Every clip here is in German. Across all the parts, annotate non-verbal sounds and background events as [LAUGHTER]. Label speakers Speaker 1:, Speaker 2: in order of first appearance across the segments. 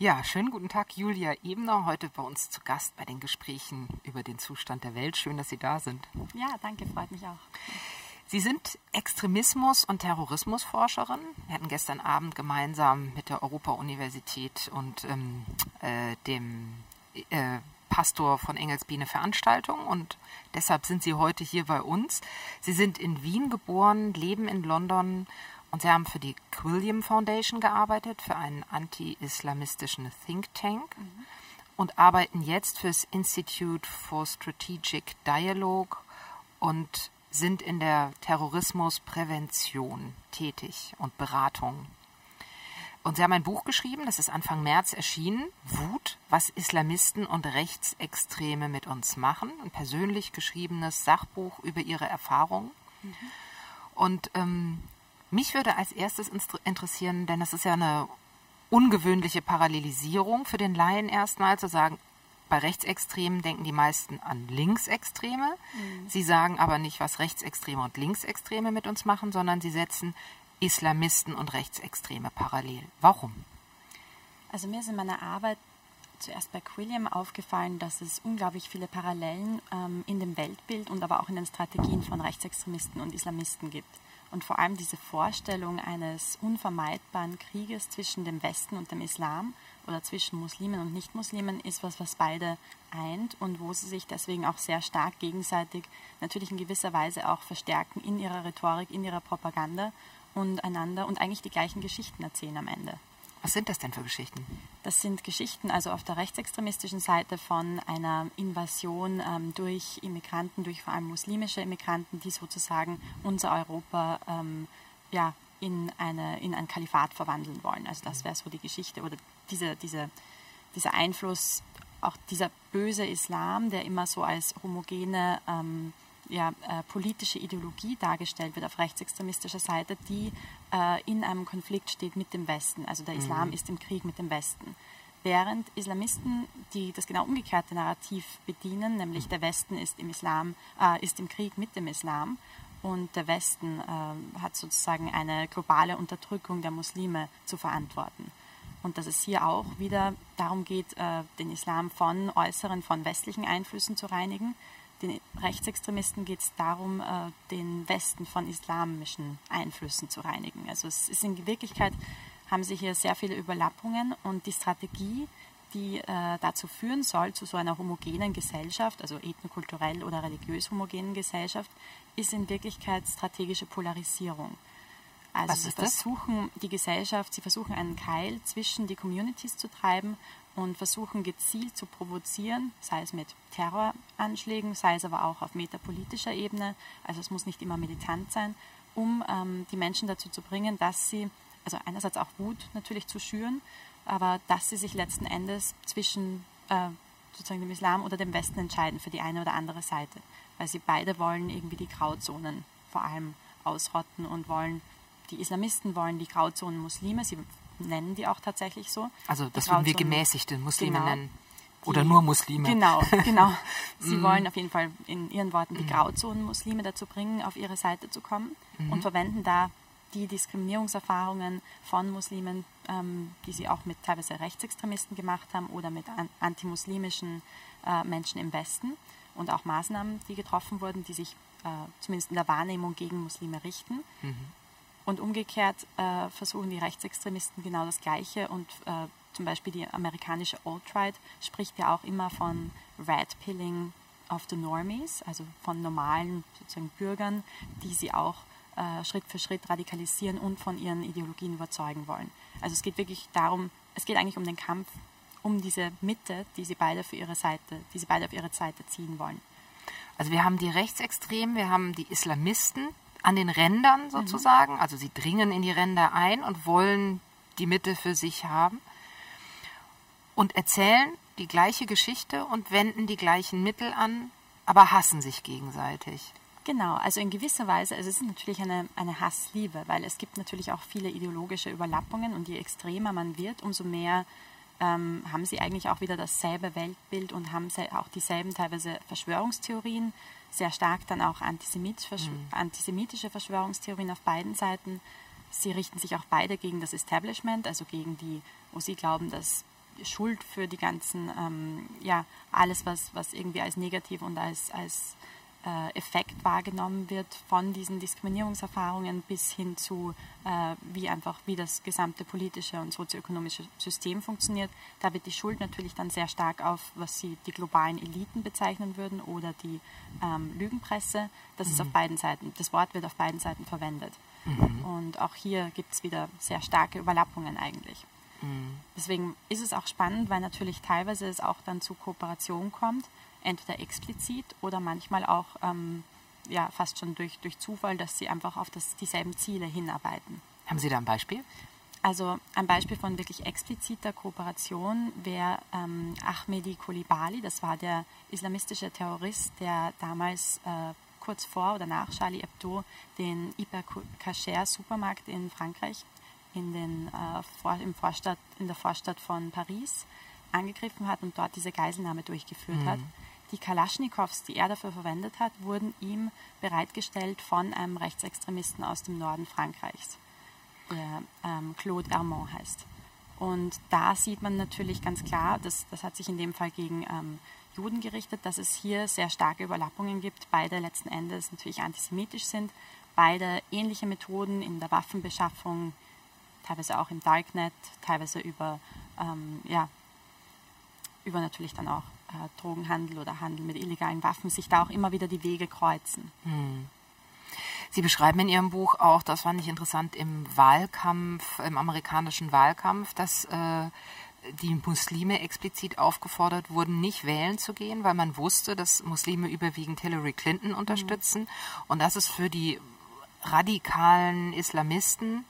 Speaker 1: Ja, schönen guten Tag, Julia Ebner, heute bei uns zu Gast bei den Gesprächen über den Zustand der Welt. Schön, dass Sie da sind.
Speaker 2: Ja, danke, freut mich auch.
Speaker 1: Sie sind Extremismus- und Terrorismusforscherin. Wir hatten gestern Abend gemeinsam mit der Europa-Universität und ähm, äh, dem äh, Pastor von Engelsby eine Veranstaltung und deshalb sind Sie heute hier bei uns. Sie sind in Wien geboren, leben in London und Sie haben für die Quilliam Foundation gearbeitet, für einen anti-islamistischen Think Tank mhm. und arbeiten jetzt fürs Institute for Strategic Dialogue und sind in der Terrorismusprävention tätig und Beratung. Und Sie haben ein Buch geschrieben, das ist Anfang März erschienen, Wut, was Islamisten und Rechtsextreme mit uns machen. Ein persönlich geschriebenes Sachbuch über Ihre Erfahrungen. Mhm. Und ähm, mich würde als erstes interessieren, denn das ist ja eine ungewöhnliche Parallelisierung für den Laien erstmal, zu sagen, bei Rechtsextremen denken die meisten an Linksextreme. Mhm. Sie sagen aber nicht, was Rechtsextreme und Linksextreme mit uns machen, sondern sie setzen Islamisten und Rechtsextreme parallel. Warum?
Speaker 2: Also mir ist in meiner Arbeit zuerst bei Quilliam aufgefallen, dass es unglaublich viele Parallelen ähm, in dem Weltbild und aber auch in den Strategien von Rechtsextremisten und Islamisten gibt. Und vor allem diese Vorstellung eines unvermeidbaren Krieges zwischen dem Westen und dem Islam oder zwischen Muslimen und Nichtmuslimen ist was, was beide eint und wo sie sich deswegen auch sehr stark gegenseitig natürlich in gewisser Weise auch verstärken in ihrer Rhetorik, in ihrer Propaganda und einander und eigentlich die gleichen Geschichten erzählen am Ende.
Speaker 1: Was sind das denn für Geschichten?
Speaker 2: Das sind Geschichten, also auf der rechtsextremistischen Seite von einer Invasion ähm, durch Immigranten, durch vor allem muslimische Immigranten, die sozusagen unser Europa ähm, ja, in, eine, in ein Kalifat verwandeln wollen. Also das wäre so die Geschichte oder diese, diese, dieser Einfluss, auch dieser böse Islam, der immer so als homogene ähm, ja, äh, politische Ideologie dargestellt wird auf rechtsextremistischer Seite, die äh, in einem Konflikt steht mit dem Westen. Also der Islam mhm. ist im Krieg mit dem Westen. Während Islamisten, die das genau umgekehrte Narrativ bedienen, nämlich der Westen ist im, Islam, äh, ist im Krieg mit dem Islam und der Westen äh, hat sozusagen eine globale Unterdrückung der Muslime zu verantworten. Und dass es hier auch wieder darum geht, äh, den Islam von äußeren, von westlichen Einflüssen zu reinigen, den Rechtsextremisten geht es darum, äh, den Westen von islamischen Einflüssen zu reinigen. Also es ist in Wirklichkeit, haben sie hier sehr viele Überlappungen und die Strategie, die äh, dazu führen soll, zu so einer homogenen Gesellschaft, also ethnokulturell oder religiös homogenen Gesellschaft, ist in Wirklichkeit strategische Polarisierung. Also Was sie versuchen das? die Gesellschaft, sie versuchen einen Keil zwischen die Communities zu treiben und versuchen gezielt zu provozieren, sei es mit Terroranschlägen, sei es aber auch auf metapolitischer Ebene, also es muss nicht immer militant sein, um ähm, die Menschen dazu zu bringen, dass sie, also einerseits auch Wut natürlich zu schüren, aber dass sie sich letzten Endes zwischen äh, sozusagen dem Islam oder dem Westen entscheiden für die eine oder andere Seite, weil sie beide wollen irgendwie die Grauzonen vor allem ausrotten und wollen, die Islamisten wollen die Grauzonen Muslime, sie nennen die auch tatsächlich so.
Speaker 1: Also das würden wir gemäßigte Muslime genau, nennen. Oder die, nur Muslime.
Speaker 2: Genau, genau. [LAUGHS] Sie mm. wollen auf jeden Fall in ihren Worten die mm. Grauzonen-Muslime dazu bringen, auf ihre Seite zu kommen mm. und verwenden da die Diskriminierungserfahrungen von Muslimen, ähm, die sie auch mit teilweise Rechtsextremisten gemacht haben oder mit an, antimuslimischen äh, Menschen im Westen und auch Maßnahmen, die getroffen wurden, die sich äh, zumindest in der Wahrnehmung gegen Muslime richten. -hmm. Und umgekehrt äh, versuchen die Rechtsextremisten genau das Gleiche und äh, zum Beispiel die amerikanische Alt-Right spricht ja auch immer von Red Pilling of the Normies, also von normalen sozusagen Bürgern, die sie auch äh, Schritt für Schritt radikalisieren und von ihren Ideologien überzeugen wollen. Also es geht wirklich darum, es geht eigentlich um den Kampf um diese Mitte, die sie beide für ihre Seite, die sie beide auf ihre Seite ziehen wollen.
Speaker 1: Also wir haben die Rechtsextremen, wir haben die Islamisten, an den Rändern mhm. sozusagen. Mhm. Also sie dringen in die Ränder ein und wollen die Mitte für sich haben und erzählen die gleiche Geschichte und wenden die gleichen Mittel an, aber hassen sich gegenseitig.
Speaker 2: Genau, also in gewisser Weise, also es ist natürlich eine, eine Hassliebe, weil es gibt natürlich auch viele ideologische Überlappungen und je extremer man wird, umso mehr ähm, haben sie eigentlich auch wieder dasselbe Weltbild und haben auch dieselben teilweise Verschwörungstheorien, sehr stark dann auch antisemit, mhm. antisemitische Verschwörungstheorien auf beiden Seiten. Sie richten sich auch beide gegen das Establishment, also gegen die, wo sie glauben, dass Schuld für die ganzen, ähm, ja, alles, was, was irgendwie als negativ und als, als Effekt wahrgenommen wird von diesen Diskriminierungserfahrungen bis hin zu, äh, wie einfach, wie das gesamte politische und sozioökonomische System funktioniert. Da wird die Schuld natürlich dann sehr stark auf, was sie die globalen Eliten bezeichnen würden oder die ähm, Lügenpresse. Das mhm. ist auf beiden Seiten, das Wort wird auf beiden Seiten verwendet. Mhm. Und auch hier gibt es wieder sehr starke Überlappungen eigentlich. Mhm. Deswegen ist es auch spannend, weil natürlich teilweise es auch dann zu Kooperation kommt entweder explizit oder manchmal auch ähm, ja, fast schon durch, durch Zufall, dass sie einfach auf das, dieselben Ziele hinarbeiten.
Speaker 1: Haben Sie da ein Beispiel?
Speaker 2: Also ein Beispiel von wirklich expliziter Kooperation wäre ähm, Ahmedi Kolibali, das war der islamistische Terrorist, der damals äh, kurz vor oder nach Charlie Hebdo den Hyper Cacher Supermarkt in Frankreich in, den, äh, vor, im Vorstadt, in der Vorstadt von Paris angegriffen hat und dort diese Geiselnahme durchgeführt mhm. hat. Die Kalaschnikows, die er dafür verwendet hat, wurden ihm bereitgestellt von einem Rechtsextremisten aus dem Norden Frankreichs, der ähm, Claude Hermont heißt. Und da sieht man natürlich ganz klar, das, das hat sich in dem Fall gegen ähm, Juden gerichtet, dass es hier sehr starke Überlappungen gibt. Beide letzten Endes natürlich antisemitisch sind, beide ähnliche Methoden in der Waffenbeschaffung, teilweise auch im Darknet, teilweise über, ähm, ja, über natürlich dann auch Drogenhandel oder Handel mit illegalen Waffen sich da auch immer wieder die Wege kreuzen. Hm.
Speaker 1: Sie beschreiben in Ihrem Buch auch, das fand ich interessant, im Wahlkampf, im amerikanischen Wahlkampf, dass äh, die Muslime explizit aufgefordert wurden, nicht wählen zu gehen, weil man wusste, dass Muslime überwiegend Hillary Clinton mhm. unterstützen mhm. und dass es für die radikalen Islamisten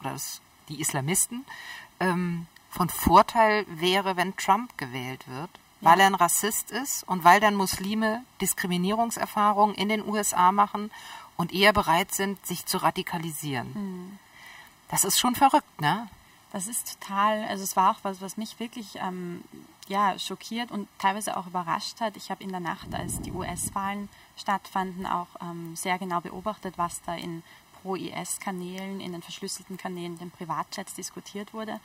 Speaker 1: oder das, die Islamisten ähm, von Vorteil wäre, wenn Trump gewählt wird, weil er ein Rassist ist und weil dann Muslime Diskriminierungserfahrungen in den USA machen und eher bereit sind, sich zu radikalisieren. Hm. Das ist schon verrückt, ne?
Speaker 2: Das ist total, also es war auch was, was mich wirklich ähm, ja, schockiert und teilweise auch überrascht hat. Ich habe in der Nacht, als die US-Wahlen stattfanden, auch ähm, sehr genau beobachtet, was da in Pro-IS-Kanälen, in den verschlüsselten Kanälen, in den Privatchats diskutiert wurde.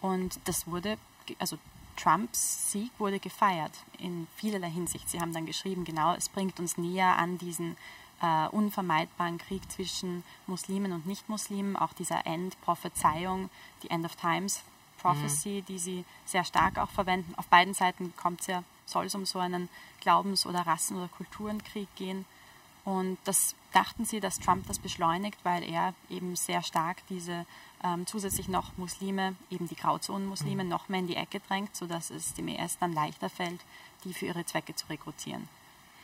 Speaker 2: Und das wurde, also Trumps Sieg wurde gefeiert in vielerlei Hinsicht. Sie haben dann geschrieben, genau, es bringt uns näher an diesen äh, unvermeidbaren Krieg zwischen Muslimen und Nichtmuslimen, auch dieser End-Prophezeiung, die End of Times Prophecy, mhm. die sie sehr stark auch verwenden. Auf beiden Seiten kommt es ja, soll es um so einen Glaubens- oder Rassen- oder Kulturenkrieg gehen. Und das dachten sie, dass Trump das beschleunigt, weil er eben sehr stark diese ähm, zusätzlich noch Muslime, eben die Grauzonenmuslime, mhm. noch mehr in die Ecke drängt, sodass es dem IS dann leichter fällt, die für ihre Zwecke zu rekrutieren.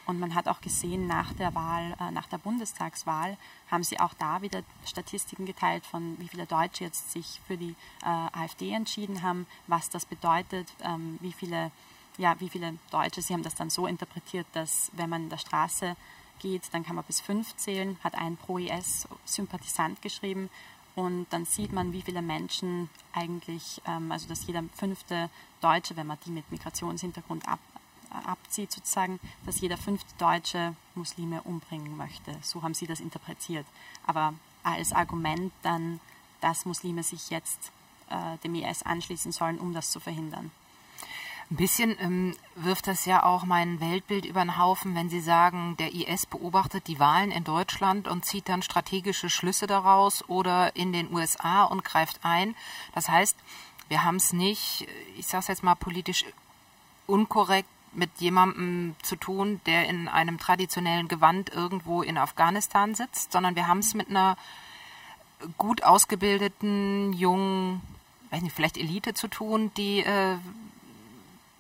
Speaker 2: Und man hat auch gesehen, nach der Wahl, äh, nach der Bundestagswahl, haben sie auch da wieder Statistiken geteilt, von wie viele Deutsche jetzt sich für die äh, AfD entschieden haben, was das bedeutet, ähm, wie viele, ja, wie viele Deutsche, sie haben das dann so interpretiert, dass wenn man in der Straße geht, dann kann man bis fünf zählen, hat ein Pro-IS-Sympathisant geschrieben und dann sieht man, wie viele Menschen eigentlich, ähm, also dass jeder fünfte Deutsche, wenn man die mit Migrationshintergrund ab, abzieht sozusagen, dass jeder fünfte Deutsche Muslime umbringen möchte. So haben sie das interpretiert. Aber als Argument dann, dass Muslime sich jetzt äh, dem IS anschließen sollen, um das zu verhindern.
Speaker 1: Ein bisschen ähm, wirft das ja auch mein Weltbild über den Haufen, wenn Sie sagen, der IS beobachtet die Wahlen in Deutschland und zieht dann strategische Schlüsse daraus oder in den USA und greift ein. Das heißt, wir haben es nicht, ich sage es jetzt mal politisch unkorrekt, mit jemandem zu tun, der in einem traditionellen Gewand irgendwo in Afghanistan sitzt, sondern wir haben es mit einer gut ausgebildeten, jungen, weiß nicht, vielleicht Elite zu tun, die äh,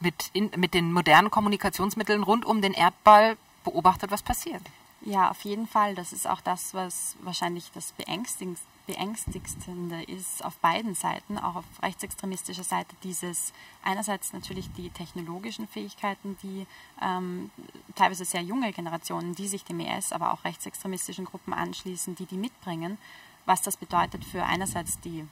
Speaker 1: mit, in, mit den modernen Kommunikationsmitteln rund um den Erdball beobachtet, was passiert.
Speaker 2: Ja, auf jeden Fall. Das ist auch das, was wahrscheinlich das beängstigendste ist auf beiden Seiten, auch auf rechtsextremistischer Seite, dieses einerseits natürlich die technologischen Fähigkeiten, die ähm, teilweise sehr junge Generationen, die sich dem IS, aber auch rechtsextremistischen Gruppen anschließen, die die mitbringen, was das bedeutet für einerseits die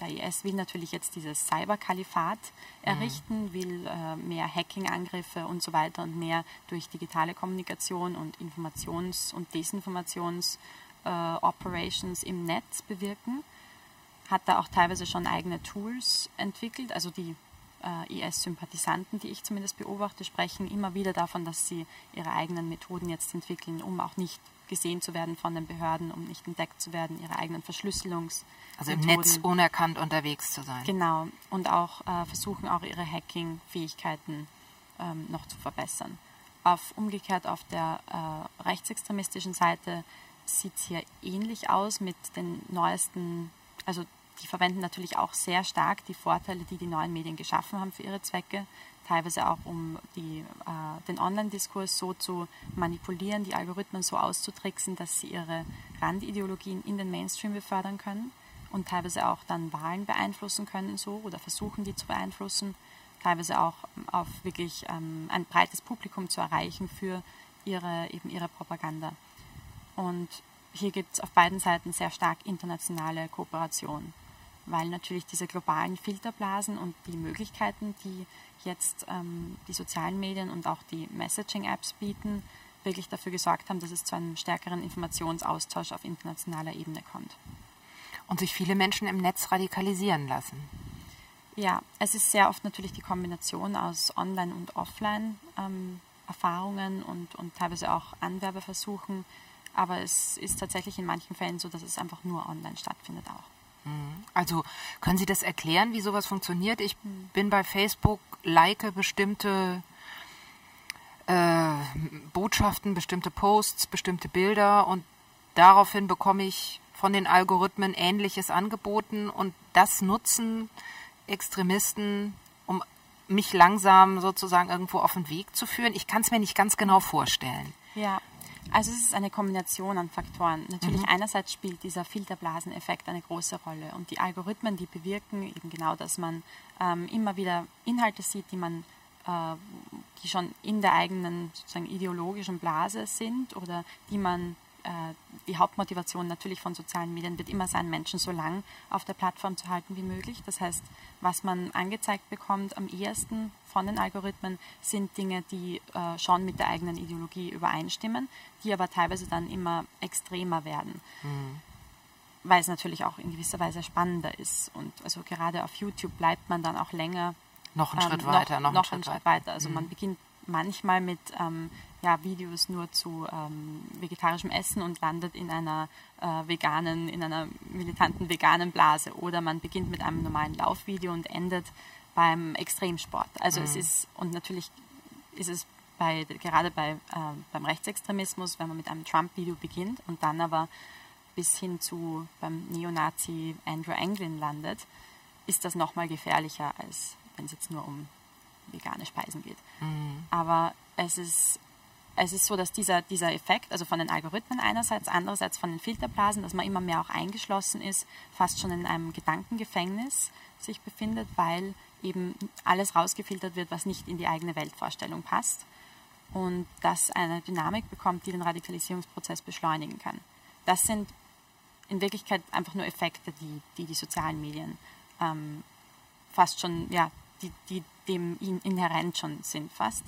Speaker 2: der IS will natürlich jetzt dieses Cyberkalifat errichten, mhm. will äh, mehr Hacking-Angriffe und so weiter und mehr durch digitale Kommunikation und Informations- und Desinformations-Operations äh, im Netz bewirken. Hat da auch teilweise schon eigene Tools entwickelt, also die äh, IS-Sympathisanten, die ich zumindest beobachte, sprechen immer wieder davon, dass sie ihre eigenen Methoden jetzt entwickeln, um auch nicht gesehen zu werden von den Behörden, um nicht entdeckt zu werden, ihre eigenen Verschlüsselungs.
Speaker 1: Also im Netz unerkannt unterwegs zu sein.
Speaker 2: Genau. Und auch äh, versuchen auch ihre Hacking-Fähigkeiten ähm, noch zu verbessern. Auf, umgekehrt auf der äh, rechtsextremistischen Seite sieht es hier ähnlich aus mit den neuesten, also die verwenden natürlich auch sehr stark die Vorteile, die die neuen Medien geschaffen haben für ihre Zwecke, teilweise auch um die, äh, den Online-Diskurs so zu manipulieren, die Algorithmen so auszutricksen, dass sie ihre Randideologien in den Mainstream befördern können und teilweise auch dann Wahlen beeinflussen können so oder versuchen die zu beeinflussen, teilweise auch auf wirklich ähm, ein breites Publikum zu erreichen für ihre, eben ihre Propaganda. Und hier gibt es auf beiden Seiten sehr stark internationale Kooperation, weil natürlich diese globalen Filterblasen und die Möglichkeiten, die jetzt ähm, die sozialen Medien und auch die Messaging-Apps bieten, wirklich dafür gesorgt haben, dass es zu einem stärkeren Informationsaustausch auf internationaler Ebene kommt.
Speaker 1: Und sich viele Menschen im Netz radikalisieren lassen.
Speaker 2: Ja, es ist sehr oft natürlich die Kombination aus Online- und Offline-Erfahrungen ähm, und, und teilweise auch Anwerbeversuchen. Aber es ist tatsächlich in manchen Fällen so, dass es einfach nur online stattfindet auch.
Speaker 1: Mhm. Also können Sie das erklären, wie sowas funktioniert? Ich bin bei Facebook, like bestimmte äh, Botschaften, bestimmte Posts, bestimmte Bilder und daraufhin bekomme ich von den Algorithmen Ähnliches angeboten und das nutzen Extremisten, um mich langsam sozusagen irgendwo auf den Weg zu führen. Ich kann es mir nicht ganz genau vorstellen.
Speaker 2: Ja, also es ist eine Kombination an Faktoren. Natürlich mhm. einerseits spielt dieser Filterblaseneffekt eine große Rolle und die Algorithmen, die bewirken eben genau, dass man ähm, immer wieder Inhalte sieht, die man äh, die schon in der eigenen sozusagen ideologischen Blase sind oder die man die Hauptmotivation natürlich von sozialen Medien wird immer sein, Menschen so lang auf der Plattform zu halten wie möglich. Das heißt, was man angezeigt bekommt am ehesten von den Algorithmen, sind Dinge, die äh, schon mit der eigenen Ideologie übereinstimmen, die aber teilweise dann immer extremer werden. Mhm. Weil es natürlich auch in gewisser Weise spannender ist. Und also gerade auf YouTube bleibt man dann auch länger.
Speaker 1: Noch einen ähm, Schritt weiter,
Speaker 2: noch, noch einen, Schritt, Schritt weiter. Also mhm. man beginnt manchmal mit ähm, ja, Videos nur zu ähm, vegetarischem Essen und landet in einer äh, veganen, in einer militanten veganen Blase. Oder man beginnt mit einem normalen Laufvideo und endet beim Extremsport. Also mhm. es ist, und natürlich ist es bei, gerade bei, äh, beim Rechtsextremismus, wenn man mit einem Trump-Video beginnt und dann aber bis hin zu beim Neonazi Andrew Anglin landet, ist das nochmal gefährlicher, als wenn es jetzt nur um vegane Speisen geht. Mhm. Aber es ist, es ist so, dass dieser, dieser Effekt, also von den Algorithmen einerseits, andererseits von den Filterblasen, dass man immer mehr auch eingeschlossen ist, fast schon in einem Gedankengefängnis sich befindet, weil eben alles rausgefiltert wird, was nicht in die eigene Weltvorstellung passt und das eine Dynamik bekommt, die den Radikalisierungsprozess beschleunigen kann. Das sind in Wirklichkeit einfach nur Effekte, die die, die sozialen Medien ähm, fast schon, ja, die, die dem inhärent schon sind fast,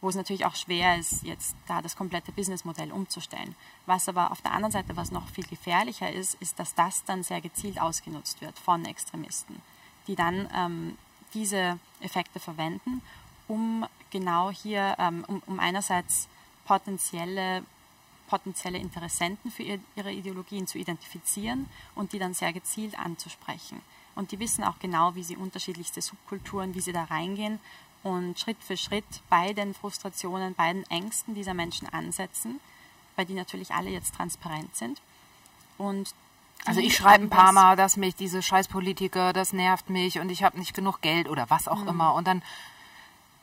Speaker 2: wo es natürlich auch schwer ist, jetzt da das komplette Businessmodell umzustellen. Was aber auf der anderen Seite, was noch viel gefährlicher ist, ist, dass das dann sehr gezielt ausgenutzt wird von Extremisten, die dann ähm, diese Effekte verwenden, um genau hier, ähm, um, um einerseits potenzielle potenzielle Interessenten für ihre Ideologien zu identifizieren und die dann sehr gezielt anzusprechen. Und die wissen auch genau, wie sie unterschiedlichste Subkulturen, wie sie da reingehen und Schritt für Schritt bei den Frustrationen, bei den Ängsten dieser Menschen ansetzen, weil die natürlich alle jetzt transparent sind. Und
Speaker 1: also ich schreibe ein paar Mal, dass mich diese Scheißpolitiker, das nervt mich und ich habe nicht genug Geld oder was auch mhm. immer. Und dann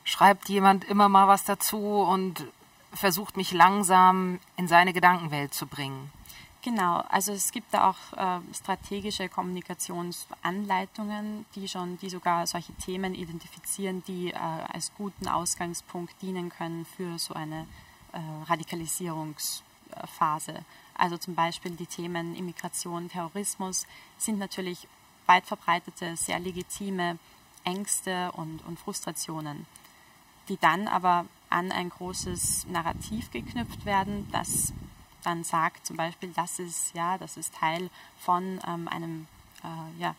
Speaker 1: schreibt jemand immer mal was dazu und versucht mich langsam in seine Gedankenwelt zu bringen.
Speaker 2: Genau, also es gibt da auch äh, strategische Kommunikationsanleitungen, die schon, die sogar solche Themen identifizieren, die äh, als guten Ausgangspunkt dienen können für so eine äh, Radikalisierungsphase. Also zum Beispiel die Themen Immigration, Terrorismus sind natürlich weit verbreitete, sehr legitime Ängste und, und Frustrationen, die dann aber an ein großes Narrativ geknüpft werden, das dann sagt zum Beispiel, das ist, ja, das ist Teil von ähm, einem, äh, ja,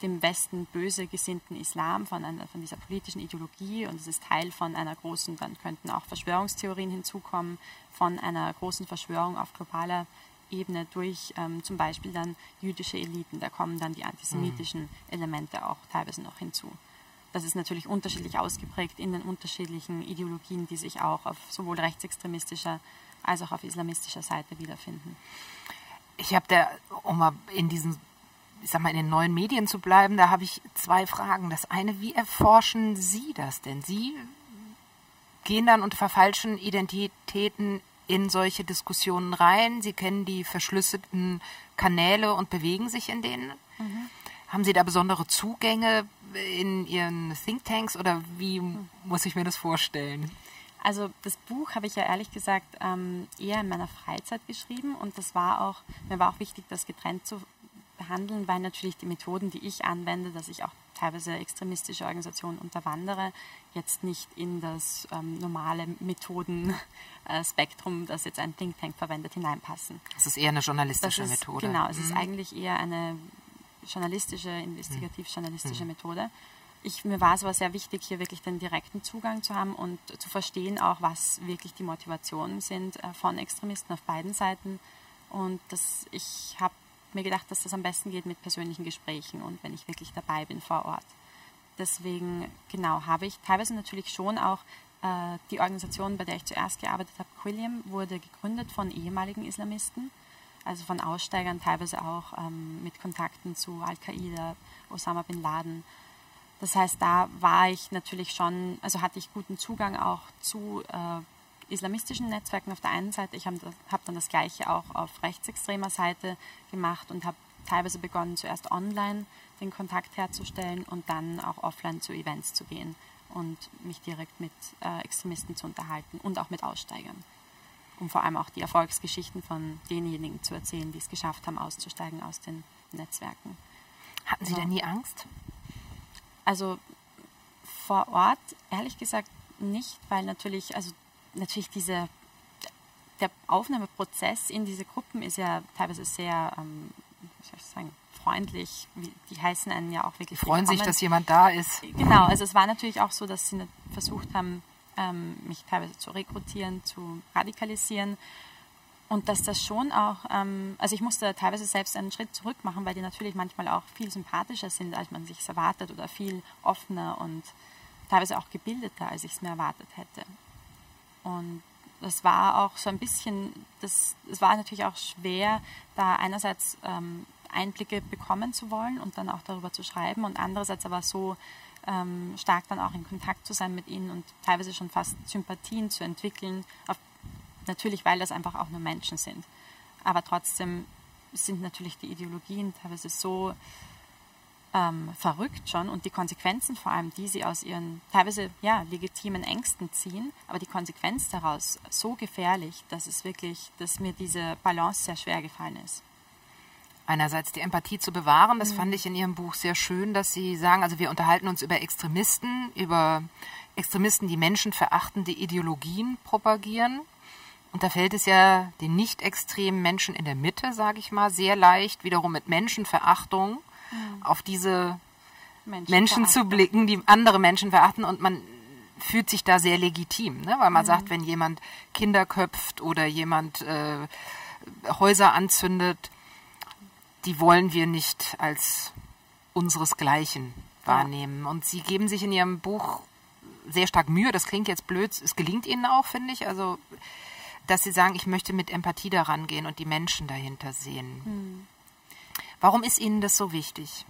Speaker 2: dem Westen böse gesinnten Islam, von, einer, von dieser politischen Ideologie und es ist Teil von einer großen, dann könnten auch Verschwörungstheorien hinzukommen, von einer großen Verschwörung auf globaler Ebene durch ähm, zum Beispiel dann jüdische Eliten. Da kommen dann die antisemitischen mhm. Elemente auch teilweise noch hinzu. Das ist natürlich unterschiedlich ausgeprägt in den unterschiedlichen Ideologien, die sich auch auf sowohl rechtsextremistischer als auch auf islamistischer Seite wiederfinden.
Speaker 1: Ich habe da, um mal in diesen, ich sag mal, in den neuen Medien zu bleiben, da habe ich zwei Fragen. Das eine, wie erforschen Sie das denn? Sie gehen dann unter verfalschen Identitäten in solche Diskussionen rein. Sie kennen die verschlüsselten Kanäle und bewegen sich in denen. Mhm. Haben Sie da besondere Zugänge in Ihren Thinktanks oder wie muss ich mir das vorstellen?
Speaker 2: Also das Buch habe ich ja ehrlich gesagt ähm, eher in meiner Freizeit geschrieben und das war auch, mir war auch wichtig, das getrennt zu behandeln, weil natürlich die Methoden, die ich anwende, dass ich auch teilweise extremistische Organisationen unterwandere, jetzt nicht in das ähm, normale Methodenspektrum, das jetzt ein Think Tank verwendet, hineinpassen.
Speaker 1: Das ist eher eine journalistische
Speaker 2: ist,
Speaker 1: Methode.
Speaker 2: Genau, es mhm. ist eigentlich eher eine journalistische, investigativ-journalistische mhm. Methode ich, mir war es aber sehr wichtig, hier wirklich den direkten Zugang zu haben und zu verstehen auch, was wirklich die Motivationen sind äh, von Extremisten auf beiden Seiten. Und das, ich habe mir gedacht, dass das am besten geht mit persönlichen Gesprächen und wenn ich wirklich dabei bin vor Ort. Deswegen, genau, habe ich teilweise natürlich schon auch äh, die Organisation, bei der ich zuerst gearbeitet habe, Quilliam, wurde gegründet von ehemaligen Islamisten, also von Aussteigern, teilweise auch ähm, mit Kontakten zu Al-Qaida, Osama bin Laden das heißt, da war ich natürlich schon, also hatte ich guten Zugang auch zu äh, islamistischen Netzwerken auf der einen Seite. Ich habe hab dann das Gleiche auch auf rechtsextremer Seite gemacht und habe teilweise begonnen, zuerst online den Kontakt herzustellen und dann auch offline zu Events zu gehen und mich direkt mit äh, Extremisten zu unterhalten und auch mit Aussteigern. Um vor allem auch die Erfolgsgeschichten von denjenigen zu erzählen, die es geschafft haben, auszusteigen aus den Netzwerken.
Speaker 1: Hatten Sie so. da nie Angst?
Speaker 2: Also vor Ort, ehrlich gesagt, nicht, weil natürlich, also natürlich diese, der Aufnahmeprozess in diese Gruppen ist ja teilweise sehr, ähm, wie soll ich sagen, freundlich. Die heißen einen ja auch wirklich.
Speaker 1: Freuen sich, dass jemand da ist.
Speaker 2: Genau, also es war natürlich auch so, dass sie versucht haben, ähm, mich teilweise zu rekrutieren, zu radikalisieren. Und dass das schon auch, ähm, also ich musste teilweise selbst einen Schritt zurück machen, weil die natürlich manchmal auch viel sympathischer sind, als man sich erwartet oder viel offener und teilweise auch gebildeter, als ich es mir erwartet hätte. Und das war auch so ein bisschen, das, das war natürlich auch schwer, da einerseits ähm, Einblicke bekommen zu wollen und dann auch darüber zu schreiben und andererseits aber so ähm, stark dann auch in Kontakt zu sein mit ihnen und teilweise schon fast Sympathien zu entwickeln, auf Natürlich, weil das einfach auch nur Menschen sind. Aber trotzdem sind natürlich die Ideologien teilweise so ähm, verrückt schon und die Konsequenzen vor allem, die sie aus ihren teilweise ja, legitimen Ängsten ziehen, aber die Konsequenz daraus so gefährlich, dass es wirklich, dass mir diese Balance sehr schwer gefallen ist.
Speaker 1: Einerseits die Empathie zu bewahren, das mhm. fand ich in Ihrem Buch sehr schön, dass Sie sagen, also wir unterhalten uns über Extremisten, über Extremisten, die menschenverachtende Ideologien propagieren und da fällt es ja den nicht extremen Menschen in der Mitte, sage ich mal, sehr leicht, wiederum mit Menschenverachtung mhm. auf diese Menschen zu blicken, die andere Menschen verachten. Und man fühlt sich da sehr legitim, ne? weil man mhm. sagt, wenn jemand Kinder köpft oder jemand äh, Häuser anzündet, die wollen wir nicht als unseresgleichen wahrnehmen. Ja. Und sie geben sich in ihrem Buch sehr stark Mühe. Das klingt jetzt blöd, es gelingt ihnen auch, finde ich. Also dass Sie sagen, ich möchte mit Empathie daran gehen und die Menschen dahinter sehen. Hm. Warum ist Ihnen das so wichtig?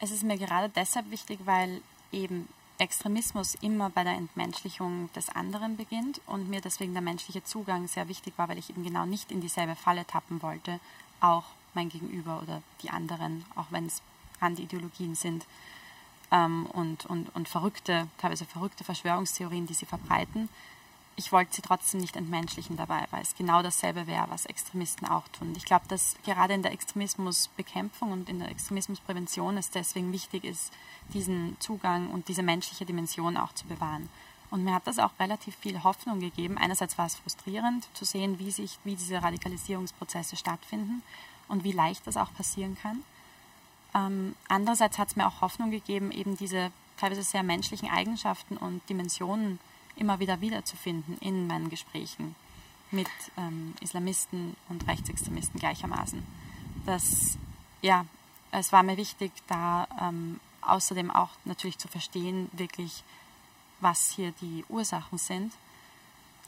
Speaker 2: Es ist mir gerade deshalb wichtig, weil eben Extremismus immer bei der Entmenschlichung des anderen beginnt und mir deswegen der menschliche Zugang sehr wichtig war, weil ich eben genau nicht in dieselbe Falle tappen wollte, auch mein Gegenüber oder die anderen, auch wenn es Randideologien sind ähm, und, und, und verrückte, teilweise verrückte Verschwörungstheorien, die sie verbreiten ich wollte sie trotzdem nicht entmenschlichen dabei, weil es genau dasselbe wäre, was Extremisten auch tun. Ich glaube, dass gerade in der Extremismusbekämpfung und in der Extremismusprävention es deswegen wichtig ist, diesen Zugang und diese menschliche Dimension auch zu bewahren. Und mir hat das auch relativ viel Hoffnung gegeben. Einerseits war es frustrierend zu sehen, wie, sich, wie diese Radikalisierungsprozesse stattfinden und wie leicht das auch passieren kann. Ähm, andererseits hat es mir auch Hoffnung gegeben, eben diese teilweise sehr menschlichen Eigenschaften und Dimensionen immer wieder wiederzufinden in meinen Gesprächen mit ähm, Islamisten und Rechtsextremisten gleichermaßen. Das, ja, es war mir wichtig, da ähm, außerdem auch natürlich zu verstehen, wirklich, was hier die Ursachen sind,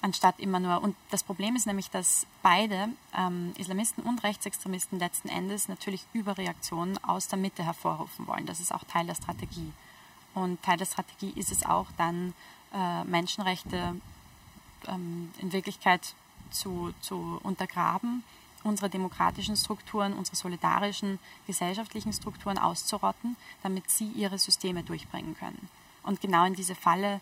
Speaker 2: anstatt immer nur. Und das Problem ist nämlich, dass beide, ähm, Islamisten und Rechtsextremisten, letzten Endes natürlich Überreaktionen aus der Mitte hervorrufen wollen. Das ist auch Teil der Strategie. Und Teil der Strategie ist es auch dann, äh, Menschenrechte ähm, in Wirklichkeit zu, zu untergraben, unsere demokratischen Strukturen, unsere solidarischen gesellschaftlichen Strukturen auszurotten, damit sie ihre Systeme durchbringen können. Und genau in diese Falle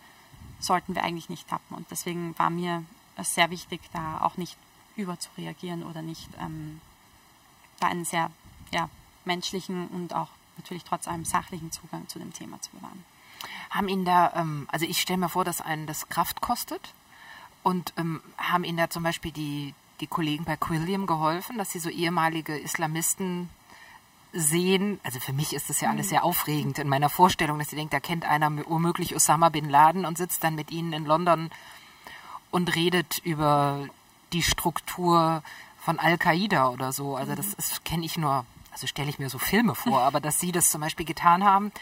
Speaker 2: sollten wir eigentlich nicht tappen. Und deswegen war mir es sehr wichtig, da auch nicht überzureagieren oder nicht ähm, da einen sehr ja, menschlichen und auch natürlich trotz allem sachlichen Zugang zu dem Thema zu bewahren.
Speaker 1: Haben Ihnen da, ähm, also ich stelle mir vor, dass einen das Kraft kostet und ähm, haben Ihnen da zum Beispiel die, die Kollegen bei Quilliam geholfen, dass Sie so ehemalige Islamisten sehen, also für mich ist das ja alles mhm. sehr aufregend in meiner Vorstellung, dass sie denkt, da kennt einer womöglich Osama bin Laden und sitzt dann mit ihnen in London und redet über die Struktur von Al-Qaida oder so. Also das, das mhm. kenne ich nur, also stelle ich mir so Filme vor, aber dass sie das zum Beispiel getan haben.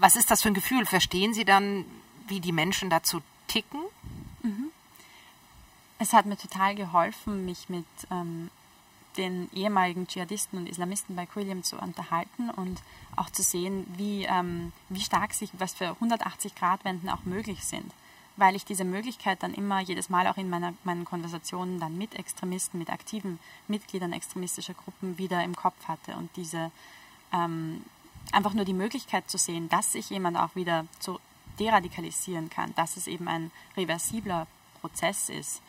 Speaker 1: Was ist das für ein Gefühl? Verstehen Sie dann, wie die Menschen dazu ticken? Mhm.
Speaker 2: Es hat mir total geholfen, mich mit ähm, den ehemaligen Dschihadisten und Islamisten bei Quilliam zu unterhalten und auch zu sehen, wie, ähm, wie stark sich, was für 180-Grad-Wenden auch möglich sind. Weil ich diese Möglichkeit dann immer jedes Mal auch in meiner, meinen Konversationen dann mit Extremisten, mit aktiven Mitgliedern extremistischer Gruppen wieder im Kopf hatte und diese ähm, einfach nur die Möglichkeit zu sehen, dass sich jemand auch wieder zu deradikalisieren kann, dass es eben ein reversibler Prozess ist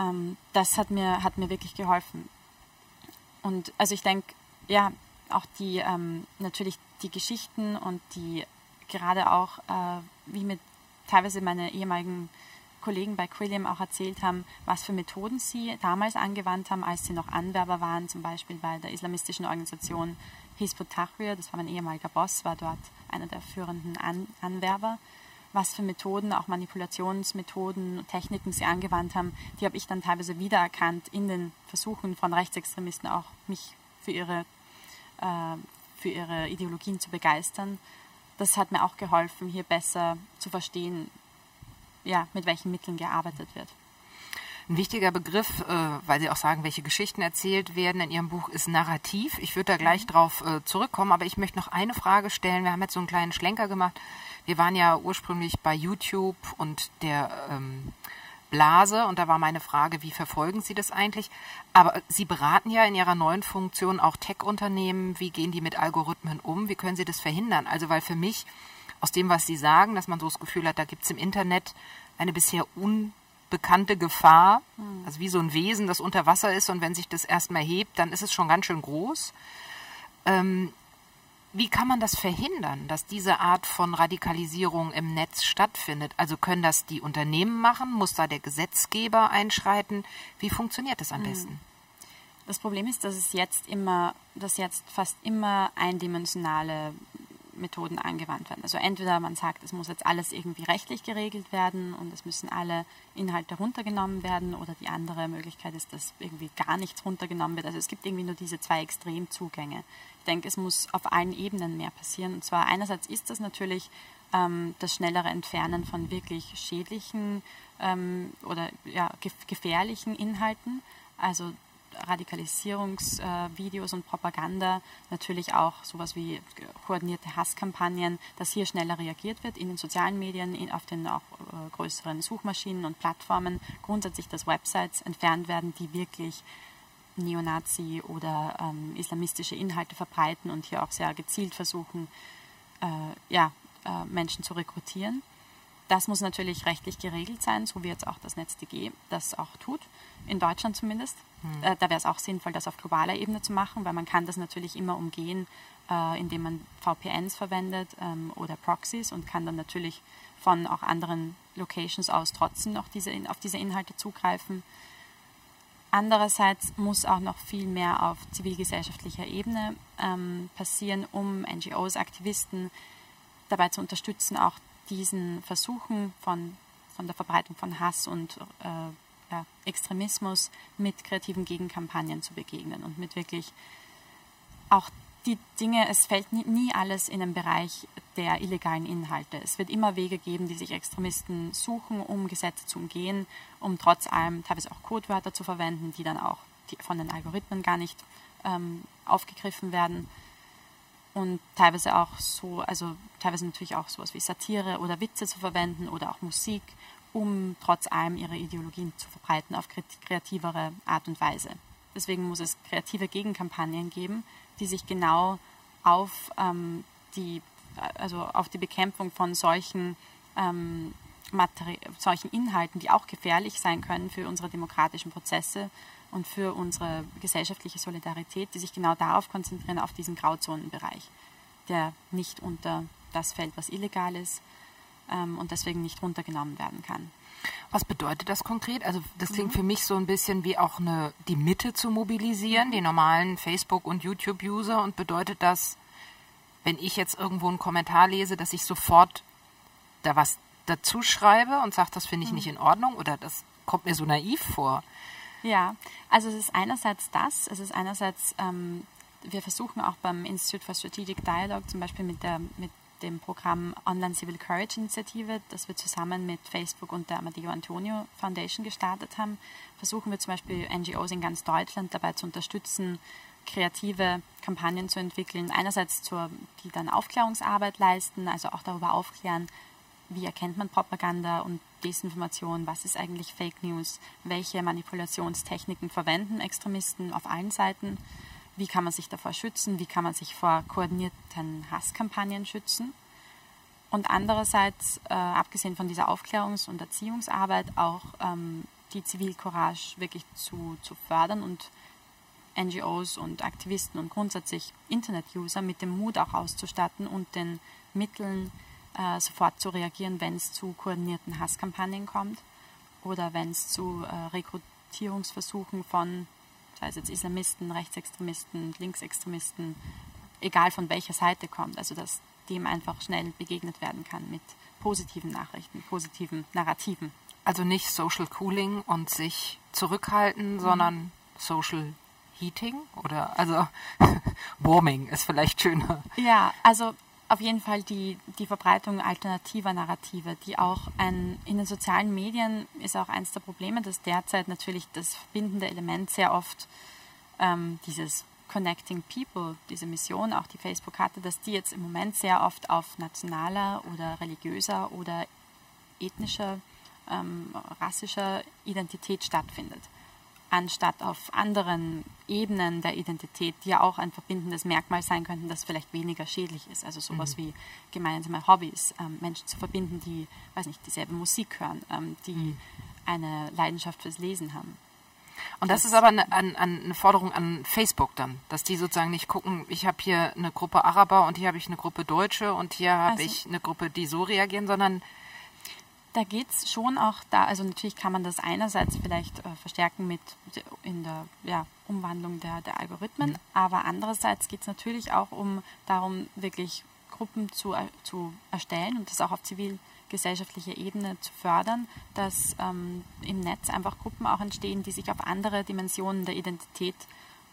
Speaker 2: ähm, das hat mir, hat mir wirklich geholfen. Und also ich denke, ja, auch die, ähm, natürlich die Geschichten und die gerade auch, äh, wie mir teilweise meine ehemaligen Kollegen bei Quilliam auch erzählt haben, was für Methoden sie damals angewandt haben, als sie noch Anwerber waren, zum Beispiel bei der islamistischen Organisation Hizb ut-Tahrir, das war mein ehemaliger Boss, war dort einer der führenden An Anwerber was für Methoden, auch Manipulationsmethoden, Techniken sie angewandt haben, die habe ich dann teilweise wiedererkannt in den Versuchen von Rechtsextremisten auch mich für ihre, äh, für ihre Ideologien zu begeistern. Das hat mir auch geholfen, hier besser zu verstehen, ja, mit welchen Mitteln gearbeitet wird.
Speaker 1: Ein wichtiger Begriff, äh, weil Sie auch sagen, welche Geschichten erzählt werden in Ihrem Buch, ist Narrativ. Ich würde da gleich mhm. drauf äh, zurückkommen, aber ich möchte noch eine Frage stellen. Wir haben jetzt so einen kleinen Schlenker gemacht wir waren ja ursprünglich bei YouTube und der ähm, Blase und da war meine Frage, wie verfolgen Sie das eigentlich? Aber Sie beraten ja in Ihrer neuen Funktion auch Tech-Unternehmen. Wie gehen die mit Algorithmen um? Wie können Sie das verhindern? Also weil für mich aus dem, was Sie sagen, dass man so das Gefühl hat, da gibt es im Internet eine bisher unbekannte Gefahr, hm. also wie so ein Wesen, das unter Wasser ist und wenn sich das erstmal hebt, dann ist es schon ganz schön groß. Ähm, wie kann man das verhindern, dass diese Art von Radikalisierung im Netz stattfindet? Also können das die Unternehmen machen? Muss da der Gesetzgeber einschreiten? Wie funktioniert das am hm. besten?
Speaker 2: Das Problem ist, dass es jetzt immer, dass jetzt fast immer eindimensionale Methoden angewandt werden. Also entweder man sagt, es muss jetzt alles irgendwie rechtlich geregelt werden und es müssen alle Inhalte runtergenommen werden oder die andere Möglichkeit ist, dass irgendwie gar nichts runtergenommen wird. Also es gibt irgendwie nur diese zwei Extremzugänge. Ich denke, es muss auf allen Ebenen mehr passieren. Und zwar einerseits ist das natürlich ähm, das schnellere Entfernen von wirklich schädlichen ähm, oder ja, gefährlichen Inhalten. Also Radikalisierungsvideos und Propaganda, natürlich auch sowas wie koordinierte Hasskampagnen, dass hier schneller reagiert wird in den sozialen Medien, in, auf den auch äh, größeren Suchmaschinen und Plattformen, grundsätzlich, dass Websites entfernt werden, die wirklich Neonazi oder ähm, islamistische Inhalte verbreiten und hier auch sehr gezielt versuchen, äh, ja, äh, Menschen zu rekrutieren. Das muss natürlich rechtlich geregelt sein, so wie jetzt auch das NetzDG das auch tut, in Deutschland zumindest. Mhm. Äh, da wäre es auch sinnvoll, das auf globaler Ebene zu machen, weil man kann das natürlich immer umgehen, äh, indem man VPNs verwendet ähm, oder Proxys und kann dann natürlich von auch anderen Locations aus trotzdem noch diese, auf diese Inhalte zugreifen. Andererseits muss auch noch viel mehr auf zivilgesellschaftlicher Ebene ähm, passieren, um NGOs, Aktivisten dabei zu unterstützen, auch diesen Versuchen von, von der Verbreitung von Hass und äh, ja, Extremismus mit kreativen Gegenkampagnen zu begegnen und mit wirklich auch die Dinge, es fällt nie, nie, alles in den Bereich der illegalen Inhalte. Es wird immer Wege geben, die sich Extremisten suchen, um Gesetze zu umgehen, um trotz allem teilweise auch Codewörter zu verwenden, die dann auch die von den Algorithmen gar nicht ähm, aufgegriffen werden. Und teilweise auch so, also teilweise natürlich auch sowas wie Satire oder Witze zu verwenden oder auch Musik, um trotz allem ihre Ideologien zu verbreiten auf kreativere Art und Weise. Deswegen muss es kreative Gegenkampagnen geben, die sich genau auf, ähm, die, also auf die Bekämpfung von solchen, ähm, solchen Inhalten, die auch gefährlich sein können für unsere demokratischen Prozesse und für unsere gesellschaftliche Solidarität, die sich genau darauf konzentrieren, auf diesen Grauzonenbereich, der nicht unter das fällt, was illegal ist ähm, und deswegen nicht runtergenommen werden kann.
Speaker 1: Was bedeutet das konkret? Also das klingt mhm. für mich so ein bisschen wie auch eine, die Mitte zu mobilisieren, die normalen Facebook- und YouTube-User. Und bedeutet das, wenn ich jetzt irgendwo einen Kommentar lese, dass ich sofort da was dazu schreibe und sage, das finde ich mhm. nicht in Ordnung oder das kommt mir so naiv vor?
Speaker 2: Ja, also es ist einerseits das, es ist einerseits, ähm, wir versuchen auch beim Institute for Strategic Dialogue zum Beispiel mit der, mit dem Programm Online Civil Courage Initiative, das wir zusammen mit Facebook und der Amadeo Antonio Foundation gestartet haben, versuchen wir zum Beispiel NGOs in ganz Deutschland dabei zu unterstützen, kreative Kampagnen zu entwickeln. Einerseits, zur, die dann Aufklärungsarbeit leisten, also auch darüber aufklären, wie erkennt man Propaganda und Desinformation, was ist eigentlich Fake News, welche Manipulationstechniken verwenden Extremisten auf allen Seiten wie kann man sich davor schützen, wie kann man sich vor koordinierten Hasskampagnen schützen. Und andererseits, äh, abgesehen von dieser Aufklärungs- und Erziehungsarbeit, auch ähm, die Zivilcourage wirklich zu, zu fördern und NGOs und Aktivisten und grundsätzlich Internet-User mit dem Mut auch auszustatten und den Mitteln äh, sofort zu reagieren, wenn es zu koordinierten Hasskampagnen kommt oder wenn es zu äh, Rekrutierungsversuchen von sei es jetzt Islamisten, Rechtsextremisten, Linksextremisten, egal von welcher Seite kommt. Also dass dem einfach schnell begegnet werden kann mit positiven Nachrichten, positiven Narrativen.
Speaker 1: Also nicht Social Cooling und sich zurückhalten, mhm. sondern Social Heating oder also [LAUGHS] Warming ist vielleicht schöner.
Speaker 2: Ja, also auf jeden Fall die, die Verbreitung alternativer Narrative, die auch ein, in den sozialen Medien ist auch eines der Probleme, dass derzeit natürlich das verbindende Element sehr oft ähm, dieses Connecting People, diese Mission, auch die Facebook hatte, dass die jetzt im Moment sehr oft auf nationaler oder religiöser oder ethnischer, ähm, rassischer Identität stattfindet anstatt auf anderen Ebenen der Identität, die ja auch ein verbindendes Merkmal sein könnten, das vielleicht weniger schädlich ist. Also sowas mhm. wie gemeinsame Hobbys, ähm, Menschen zu verbinden, die, weiß nicht, dieselbe Musik hören, ähm, die mhm. eine Leidenschaft fürs Lesen haben.
Speaker 1: Und das, das ist aber eine, eine, eine, Forderung an Facebook dann, dass die sozusagen nicht gucken, ich habe hier eine Gruppe Araber und hier habe ich eine Gruppe Deutsche und hier habe also, ich eine Gruppe, die so reagieren, sondern
Speaker 2: da geht es schon auch da, also natürlich kann man das einerseits vielleicht äh, verstärken mit in der ja, Umwandlung der, der Algorithmen, mhm. aber andererseits geht es natürlich auch um darum, wirklich Gruppen zu, äh, zu erstellen und das auch auf zivilgesellschaftlicher Ebene zu fördern, dass ähm, im Netz einfach Gruppen auch entstehen, die sich auf andere Dimensionen der Identität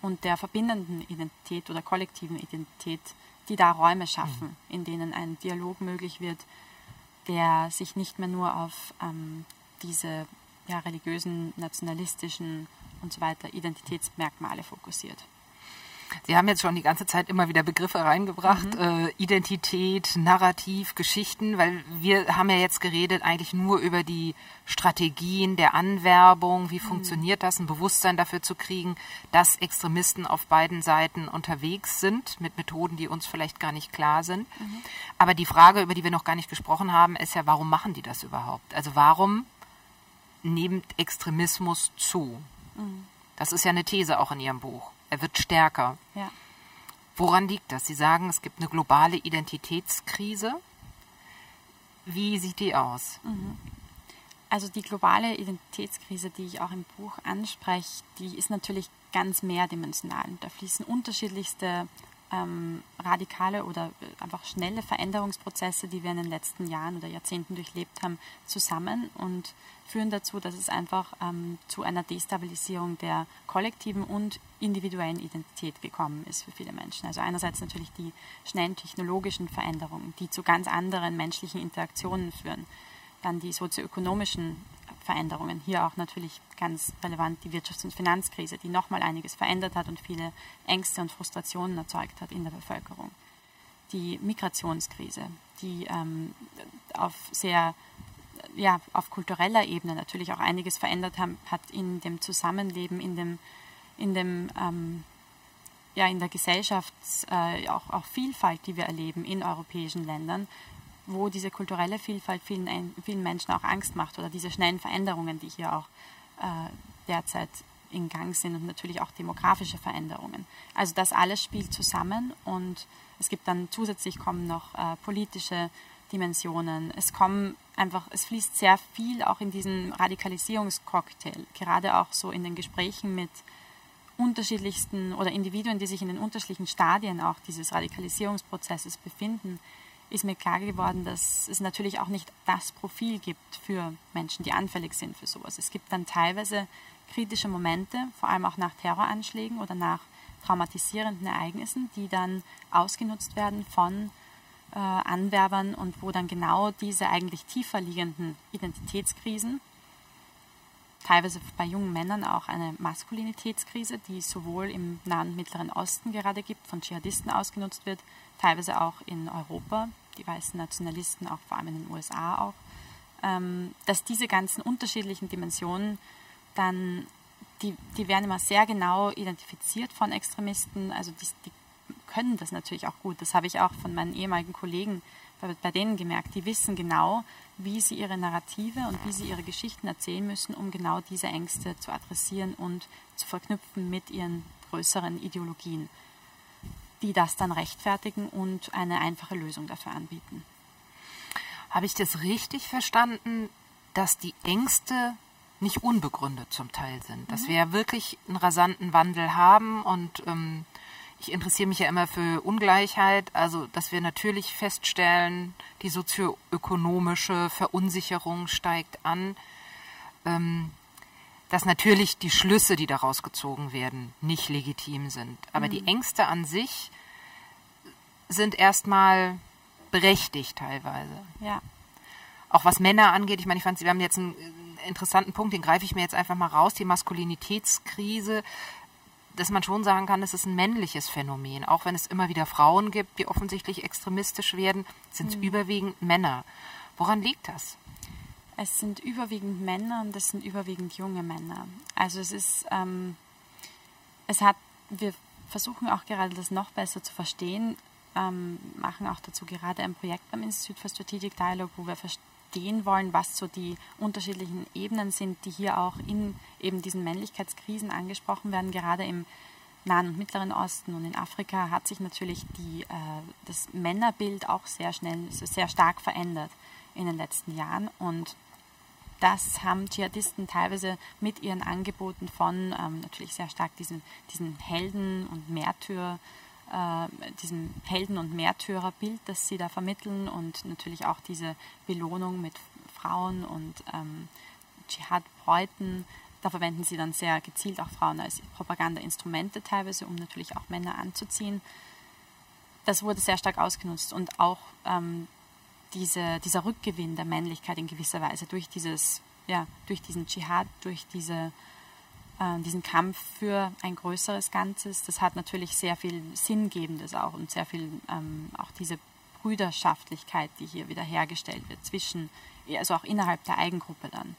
Speaker 2: und der verbindenden Identität oder kollektiven Identität, die da Räume schaffen, mhm. in denen ein Dialog möglich wird, der sich nicht mehr nur auf ähm, diese ja, religiösen, nationalistischen und so weiter Identitätsmerkmale fokussiert.
Speaker 1: Sie haben jetzt schon die ganze Zeit immer wieder Begriffe reingebracht, mhm. äh, Identität, Narrativ, Geschichten, weil wir haben ja jetzt geredet eigentlich nur über die Strategien der Anwerbung, wie mhm. funktioniert das, ein Bewusstsein dafür zu kriegen, dass Extremisten auf beiden Seiten unterwegs sind, mit Methoden, die uns vielleicht gar nicht klar sind. Mhm. Aber die Frage, über die wir noch gar nicht gesprochen haben, ist ja, warum machen die das überhaupt? Also warum nimmt Extremismus zu? Mhm. Das ist ja eine These auch in Ihrem Buch. Er wird stärker.
Speaker 2: Ja.
Speaker 1: Woran liegt das? Sie sagen, es gibt eine globale Identitätskrise. Wie sieht die aus? Mhm.
Speaker 2: Also die globale Identitätskrise, die ich auch im Buch anspreche, die ist natürlich ganz mehrdimensional. Da fließen unterschiedlichste ähm, radikale oder äh, einfach schnelle Veränderungsprozesse, die wir in den letzten Jahren oder Jahrzehnten durchlebt haben, zusammen und führen dazu, dass es einfach ähm, zu einer Destabilisierung der kollektiven und individuellen Identität gekommen ist für viele Menschen. Also einerseits natürlich die schnellen technologischen Veränderungen, die zu ganz anderen menschlichen Interaktionen führen, dann die sozioökonomischen Veränderungen. Hier auch natürlich ganz relevant die Wirtschafts- und Finanzkrise, die nochmal einiges verändert hat und viele Ängste und Frustrationen erzeugt hat in der Bevölkerung. Die Migrationskrise, die ähm, auf sehr ja, auf kultureller Ebene natürlich auch einiges verändert haben, hat in dem Zusammenleben, in dem, in dem ähm, ja, in der Gesellschaft äh, auch, auch Vielfalt, die wir erleben in europäischen Ländern, wo diese kulturelle Vielfalt vielen, vielen Menschen auch Angst macht oder diese schnellen Veränderungen, die hier auch äh, derzeit in Gang sind und natürlich auch demografische Veränderungen. Also das alles spielt zusammen und es gibt dann zusätzlich kommen noch äh, politische Dimensionen. Es kommen einfach, es fließt sehr viel auch in diesen Radikalisierungscocktail, gerade auch so in den Gesprächen mit unterschiedlichsten oder Individuen, die sich in den unterschiedlichen Stadien auch dieses Radikalisierungsprozesses befinden, ist mir klar geworden, dass es natürlich auch nicht das Profil gibt für Menschen, die anfällig sind für sowas. Es gibt dann teilweise kritische Momente, vor allem auch nach Terroranschlägen oder nach traumatisierenden Ereignissen, die dann ausgenutzt werden von äh, Anwerbern und wo dann genau diese eigentlich tiefer liegenden Identitätskrisen, teilweise bei jungen Männern auch eine Maskulinitätskrise, die sowohl im Nahen und Mittleren Osten gerade gibt, von Dschihadisten ausgenutzt wird, teilweise auch in Europa, die weißen Nationalisten, auch vor allem in den USA auch, ähm, dass diese ganzen unterschiedlichen Dimensionen dann, die, die werden immer sehr genau identifiziert von Extremisten, also die, die können das natürlich auch gut. Das habe ich auch von meinen ehemaligen Kollegen bei, bei denen gemerkt. Die wissen genau, wie sie ihre Narrative und wie sie ihre Geschichten erzählen müssen, um genau diese Ängste zu adressieren und zu verknüpfen mit ihren größeren Ideologien die das dann rechtfertigen und eine einfache Lösung dafür anbieten.
Speaker 1: Habe ich das richtig verstanden, dass die Ängste nicht unbegründet zum Teil sind? Dass mhm. wir wirklich einen rasanten Wandel haben und ähm, ich interessiere mich ja immer für Ungleichheit, also dass wir natürlich feststellen, die sozioökonomische Verunsicherung steigt an. Ähm, dass natürlich die Schlüsse, die daraus gezogen werden, nicht legitim sind. Aber mhm. die Ängste an sich sind erstmal berechtigt teilweise.
Speaker 2: Ja.
Speaker 1: Auch was Männer angeht, ich meine, ich fand, wir haben jetzt einen interessanten Punkt, den greife ich mir jetzt einfach mal raus, die Maskulinitätskrise, dass man schon sagen kann, es ist ein männliches Phänomen. Auch wenn es immer wieder Frauen gibt, die offensichtlich extremistisch werden, sind es mhm. überwiegend Männer. Woran liegt das?
Speaker 2: Es sind überwiegend Männer und es sind überwiegend junge Männer. Also es ist, ähm, es hat, wir versuchen auch gerade das noch besser zu verstehen, ähm, machen auch dazu gerade ein Projekt beim Institut für Strategic Dialogue, wo wir verstehen wollen, was so die unterschiedlichen Ebenen sind, die hier auch in eben diesen Männlichkeitskrisen angesprochen werden. Gerade im Nahen und Mittleren Osten und in Afrika hat sich natürlich die, äh, das Männerbild auch sehr schnell, sehr stark verändert in den letzten Jahren und das haben Dschihadisten teilweise mit ihren Angeboten von ähm, natürlich sehr stark diesen, diesen Helden und Märtyrer, äh, diesem Helden- und Märtyrerbild, das sie da vermitteln und natürlich auch diese Belohnung mit Frauen und ähm, Dschihad-Bräuten. Da verwenden sie dann sehr gezielt auch Frauen als Propagandainstrumente teilweise, um natürlich auch Männer anzuziehen. Das wurde sehr stark ausgenutzt und auch ähm, diese, dieser Rückgewinn der Männlichkeit in gewisser Weise durch dieses, ja, durch diesen Dschihad, durch diese, diesen Kampf für ein größeres Ganzes, das hat natürlich sehr viel Sinngebendes auch und sehr viel ähm, auch diese Brüderschaftlichkeit, die hier wieder hergestellt wird zwischen, also auch innerhalb der Eigengruppe dann.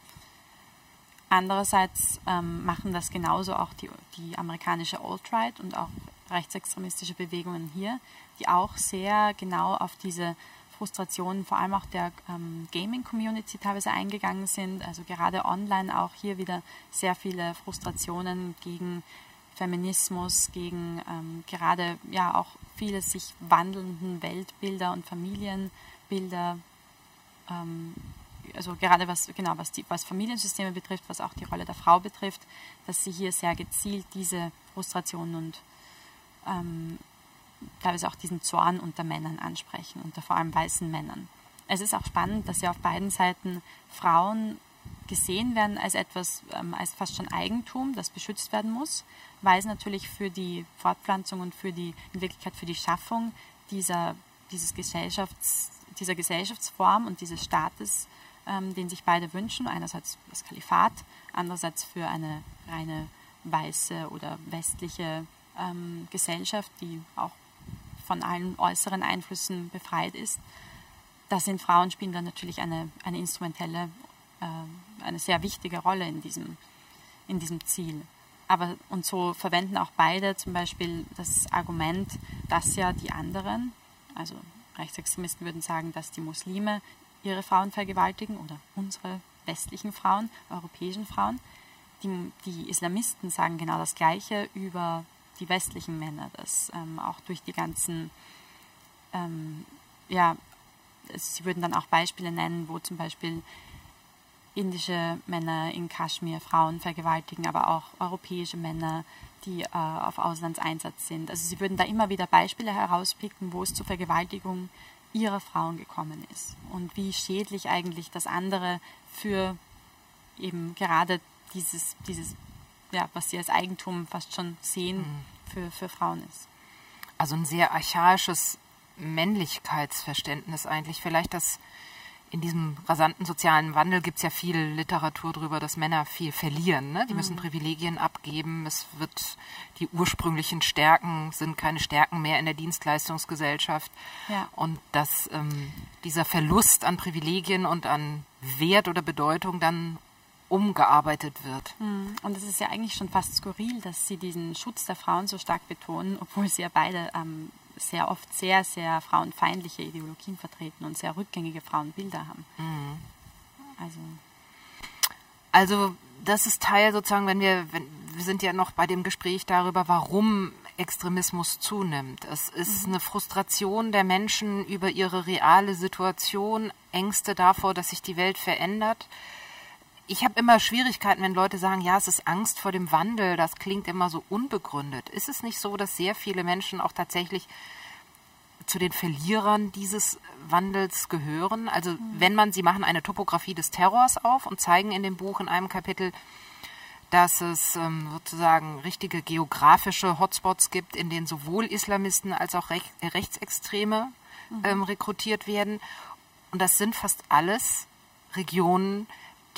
Speaker 2: Andererseits ähm, machen das genauso auch die, die amerikanische Alt-Right und auch rechtsextremistische Bewegungen hier, die auch sehr genau auf diese Frustrationen vor allem auch der ähm, Gaming-Community teilweise eingegangen sind. Also gerade online auch hier wieder sehr viele Frustrationen gegen Feminismus, gegen ähm, gerade ja auch viele sich wandelnden Weltbilder und Familienbilder ähm, also gerade was genau was die was Familiensysteme betrifft, was auch die Rolle der Frau betrifft, dass sie hier sehr gezielt diese Frustration und ähm, teilweise auch diesen Zorn unter Männern ansprechen, unter vor allem weißen Männern. Es ist auch spannend, dass ja auf beiden Seiten Frauen gesehen werden als etwas, ähm, als fast schon Eigentum, das beschützt werden muss, weil es natürlich für die Fortpflanzung und für die, in Wirklichkeit für die Schaffung dieser, dieses Gesellschafts, dieser Gesellschaftsform und dieses Staates, ähm, den sich beide wünschen, einerseits das Kalifat, andererseits für eine reine weiße oder westliche ähm, Gesellschaft, die auch von allen äußeren Einflüssen befreit ist. Da sind Frauen spielen dann natürlich eine, eine instrumentelle, äh, eine sehr wichtige Rolle in diesem, in diesem Ziel. Aber und so verwenden auch beide zum Beispiel das Argument, dass ja die anderen, also Rechtsextremisten würden sagen, dass die Muslime ihre Frauen vergewaltigen oder unsere westlichen Frauen, europäischen Frauen. Die, die Islamisten sagen genau das Gleiche über die westlichen Männer, dass ähm, auch durch die ganzen, ähm, ja, sie würden dann auch Beispiele nennen, wo zum Beispiel indische Männer in Kaschmir Frauen vergewaltigen, aber auch europäische Männer, die äh, auf Auslandseinsatz sind. Also sie würden da immer wieder Beispiele herauspicken, wo es zu Vergewaltigung ihrer Frauen gekommen ist und wie schädlich eigentlich das andere für eben gerade dieses, dieses ja, was sie als Eigentum fast schon sehen, mhm. für, für Frauen ist.
Speaker 1: Also ein sehr archaisches Männlichkeitsverständnis eigentlich. Vielleicht das in diesem rasanten sozialen Wandel gibt es ja viel Literatur darüber, dass Männer viel verlieren. Ne? Die müssen mhm. Privilegien abgeben. Es wird die ursprünglichen Stärken sind keine Stärken mehr in der Dienstleistungsgesellschaft. Ja. Und dass ähm, dieser Verlust an Privilegien und an Wert oder Bedeutung dann umgearbeitet wird.
Speaker 2: Hm. Und es ist ja eigentlich schon fast skurril, dass Sie diesen Schutz der Frauen so stark betonen, obwohl Sie ja beide ähm, sehr oft sehr, sehr frauenfeindliche Ideologien vertreten und sehr rückgängige Frauenbilder haben. Mhm.
Speaker 1: Also. Also das ist Teil sozusagen, wenn wir, wenn, wir sind ja noch bei dem Gespräch darüber, warum Extremismus zunimmt. Es ist mhm. eine Frustration der Menschen über ihre reale Situation, Ängste davor, dass sich die Welt verändert ich habe immer Schwierigkeiten, wenn Leute sagen, ja, es ist Angst vor dem Wandel, das klingt immer so unbegründet. Ist es nicht so, dass sehr viele Menschen auch tatsächlich zu den Verlierern dieses Wandels gehören? Also mhm. wenn man, sie machen eine Topographie des Terrors auf und zeigen in dem Buch in einem Kapitel, dass es ähm, sozusagen richtige geografische Hotspots gibt, in denen sowohl Islamisten als auch Rech Rechtsextreme mhm. ähm, rekrutiert werden. Und das sind fast alles Regionen,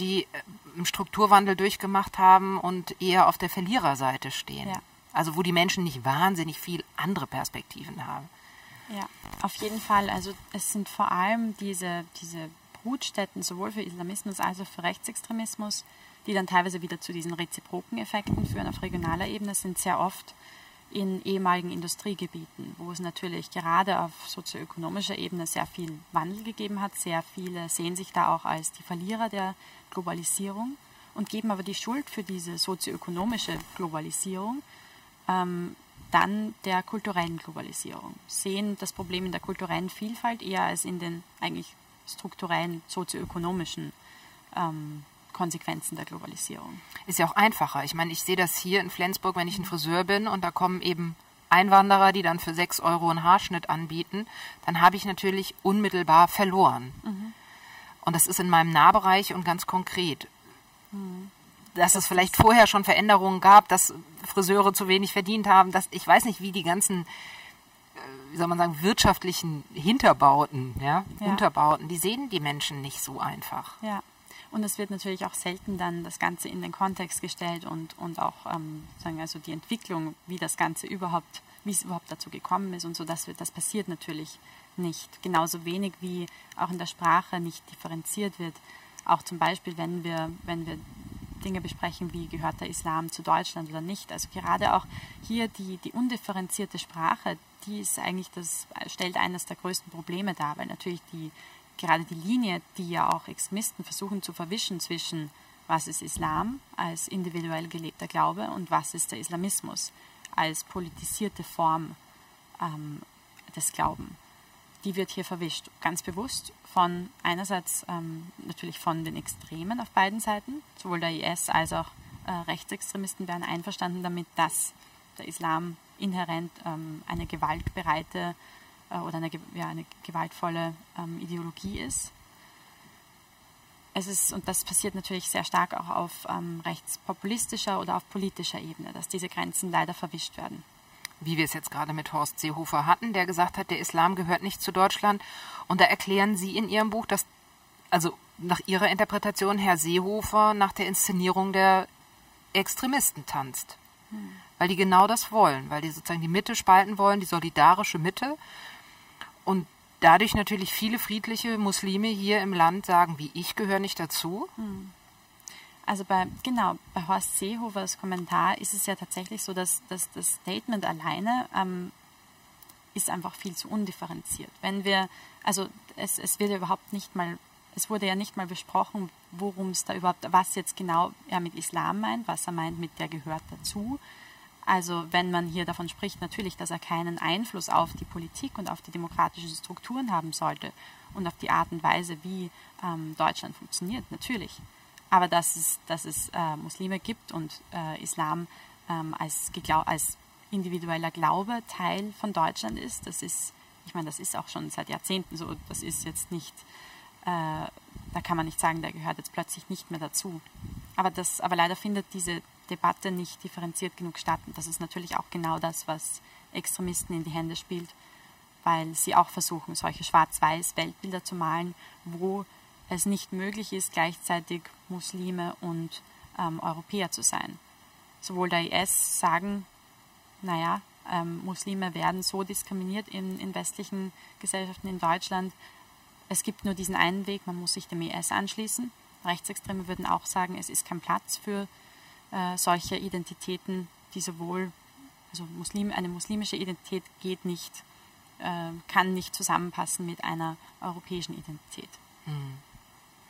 Speaker 1: die einen äh, Strukturwandel durchgemacht haben und eher auf der Verliererseite stehen. Ja. Also wo die Menschen nicht wahnsinnig viel andere Perspektiven haben.
Speaker 2: Ja, auf jeden Fall. Also es sind vor allem diese, diese Brutstätten sowohl für Islamismus als auch für Rechtsextremismus, die dann teilweise wieder zu diesen reziproken Effekten führen auf regionaler Ebene, sind sehr oft in ehemaligen Industriegebieten, wo es natürlich gerade auf sozioökonomischer Ebene sehr viel Wandel gegeben hat. Sehr viele sehen sich da auch als die Verlierer der Globalisierung und geben aber die Schuld für diese sozioökonomische Globalisierung ähm, dann der kulturellen Globalisierung. Sehen das Problem in der kulturellen Vielfalt eher als in den eigentlich strukturellen sozioökonomischen ähm, Konsequenzen der Globalisierung.
Speaker 1: Ist ja auch einfacher. Ich meine, ich sehe das hier in Flensburg, wenn ich ein Friseur bin und da kommen eben Einwanderer, die dann für sechs Euro einen Haarschnitt anbieten, dann habe ich natürlich unmittelbar verloren. Mhm. Und das ist in meinem Nahbereich und ganz konkret. Mhm. Dass das es vielleicht vorher schon Veränderungen gab, dass Friseure zu wenig verdient haben, dass ich weiß nicht, wie die ganzen äh, wie soll man sagen, wirtschaftlichen Hinterbauten, ja, ja, Unterbauten, die sehen die Menschen nicht so einfach.
Speaker 2: Ja. Und es wird natürlich auch selten dann das Ganze in den Kontext gestellt und, und auch ähm, sagen also die Entwicklung, wie das Ganze überhaupt, wie es überhaupt dazu gekommen ist und so, das, wird, das passiert natürlich nicht. Genauso wenig wie auch in der Sprache nicht differenziert wird. Auch zum Beispiel, wenn wir, wenn wir Dinge besprechen, wie gehört der Islam zu Deutschland oder nicht. Also gerade auch hier die, die undifferenzierte Sprache, die ist eigentlich das, stellt eines der größten Probleme dar, weil natürlich die gerade die Linie, die ja auch Extremisten versuchen zu verwischen zwischen was ist Islam als individuell gelebter Glaube und was ist der Islamismus als politisierte Form ähm, des Glaubens. Die wird hier verwischt. Ganz bewusst von einerseits ähm, natürlich von den Extremen auf beiden Seiten, sowohl der IS als auch äh, Rechtsextremisten wären einverstanden damit, dass der Islam inhärent ähm, eine gewaltbereite äh, oder eine, ja, eine gewaltvolle ähm, Ideologie ist. Es ist, und das passiert natürlich sehr stark auch auf ähm, rechtspopulistischer oder auf politischer Ebene, dass diese Grenzen leider verwischt werden
Speaker 1: wie wir es jetzt gerade mit Horst Seehofer hatten, der gesagt hat, der Islam gehört nicht zu Deutschland. Und da erklären Sie in Ihrem Buch, dass, also nach Ihrer Interpretation, Herr Seehofer nach der Inszenierung der Extremisten tanzt. Weil die genau das wollen, weil die sozusagen die Mitte spalten wollen, die solidarische Mitte. Und dadurch natürlich viele friedliche Muslime hier im Land sagen, wie ich gehöre nicht dazu. Hm.
Speaker 2: Also bei, genau, bei Horst Seehofers Kommentar ist es ja tatsächlich so, dass, dass das Statement alleine ähm, ist einfach viel zu undifferenziert. Wenn wir, also es, es wird ja überhaupt nicht mal, es wurde ja nicht mal besprochen, worum es da überhaupt, was jetzt genau er mit Islam meint, was er meint mit der gehört dazu. Also wenn man hier davon spricht, natürlich, dass er keinen Einfluss auf die Politik und auf die demokratischen Strukturen haben sollte und auf die Art und Weise, wie ähm, Deutschland funktioniert, natürlich aber dass es, dass es äh, Muslime gibt und äh, Islam ähm, als, als individueller Glaube Teil von Deutschland ist, das ist, ich meine, das ist auch schon seit Jahrzehnten so, das ist jetzt nicht, äh, da kann man nicht sagen, der gehört jetzt plötzlich nicht mehr dazu. Aber, das, aber leider findet diese Debatte nicht differenziert genug statt. Und das ist natürlich auch genau das, was Extremisten in die Hände spielt, weil sie auch versuchen, solche schwarz-weiß Weltbilder zu malen, wo es nicht möglich ist, gleichzeitig Muslime und ähm, Europäer zu sein. Sowohl der IS sagen, naja, ähm, Muslime werden so diskriminiert in, in westlichen Gesellschaften in Deutschland. Es gibt nur diesen einen Weg, man muss sich dem IS anschließen. Rechtsextreme würden auch sagen, es ist kein Platz für äh, solche Identitäten, die sowohl, also Muslim, eine muslimische Identität geht nicht, äh, kann nicht zusammenpassen mit einer europäischen Identität. Mhm.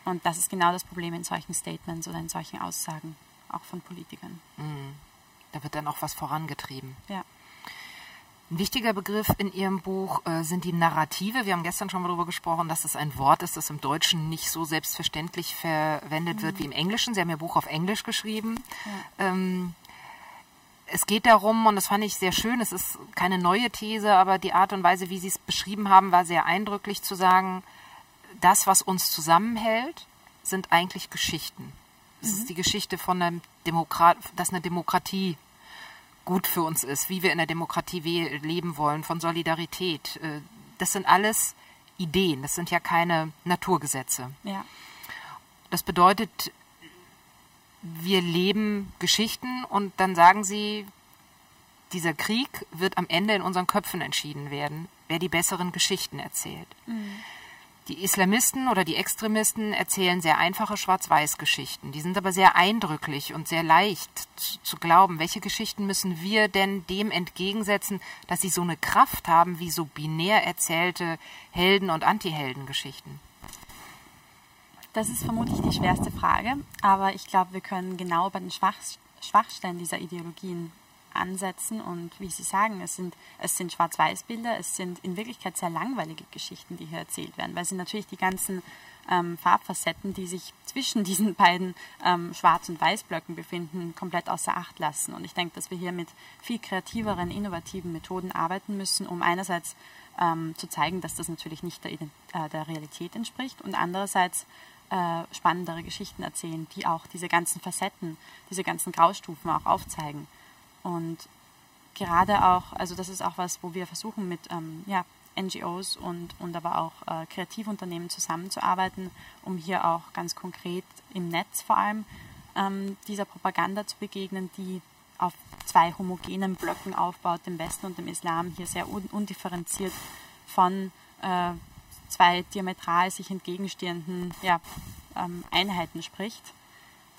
Speaker 2: Und das ist genau das Problem in solchen Statements oder in solchen Aussagen, auch von Politikern. Mhm.
Speaker 1: Da wird dann auch was vorangetrieben.
Speaker 2: Ja.
Speaker 1: Ein wichtiger Begriff in Ihrem Buch äh, sind die Narrative. Wir haben gestern schon mal darüber gesprochen, dass das ein Wort ist, das im Deutschen nicht so selbstverständlich verwendet mhm. wird wie im Englischen. Sie haben Ihr Buch auf Englisch geschrieben. Ja. Ähm, es geht darum, und das fand ich sehr schön, es ist keine neue These, aber die Art und Weise, wie Sie es beschrieben haben, war sehr eindrücklich zu sagen, das, was uns zusammenhält, sind eigentlich Geschichten. Es mhm. ist die Geschichte von einem Demokrat, dass eine Demokratie gut für uns ist, wie wir in der Demokratie leben wollen, von Solidarität. Äh, das sind alles Ideen, das sind ja keine Naturgesetze.
Speaker 2: Ja.
Speaker 1: Das bedeutet, wir leben Geschichten und dann sagen sie, dieser Krieg wird am Ende in unseren Köpfen entschieden werden, wer die besseren Geschichten erzählt. Mhm. Die Islamisten oder die Extremisten erzählen sehr einfache Schwarz-Weiß-Geschichten. Die sind aber sehr eindrücklich und sehr leicht zu, glauben. Welche Geschichten müssen wir denn dem entgegensetzen, dass sie so eine Kraft haben wie so binär erzählte Helden- und Antiheldengeschichten?
Speaker 2: Das ist vermutlich die schwerste Frage, aber ich glaube, wir können genau bei den Schwach Schwachstellen dieser Ideologien ansetzen und wie Sie sagen, es sind, es sind Schwarz-Weiß-Bilder, es sind in Wirklichkeit sehr langweilige Geschichten, die hier erzählt werden, weil sie natürlich die ganzen ähm, Farbfacetten, die sich zwischen [LAUGHS] diesen beiden ähm, Schwarz- und Weißblöcken befinden, komplett außer Acht lassen. Und ich denke, dass wir hier mit viel kreativeren, innovativen Methoden arbeiten müssen, um einerseits ähm, zu zeigen, dass das natürlich nicht der, äh, der Realität entspricht und andererseits äh, spannendere Geschichten erzählen, die auch diese ganzen Facetten, diese ganzen Graustufen auch aufzeigen. Und gerade auch, also das ist auch was, wo wir versuchen mit ähm, ja, NGOs und, und aber auch äh, Kreativunternehmen zusammenzuarbeiten, um hier auch ganz konkret im Netz vor allem ähm, dieser Propaganda zu begegnen, die auf zwei homogenen Blöcken aufbaut, dem Westen und dem Islam, hier sehr un undifferenziert von äh, zwei diametral sich entgegenstehenden ja, ähm, Einheiten spricht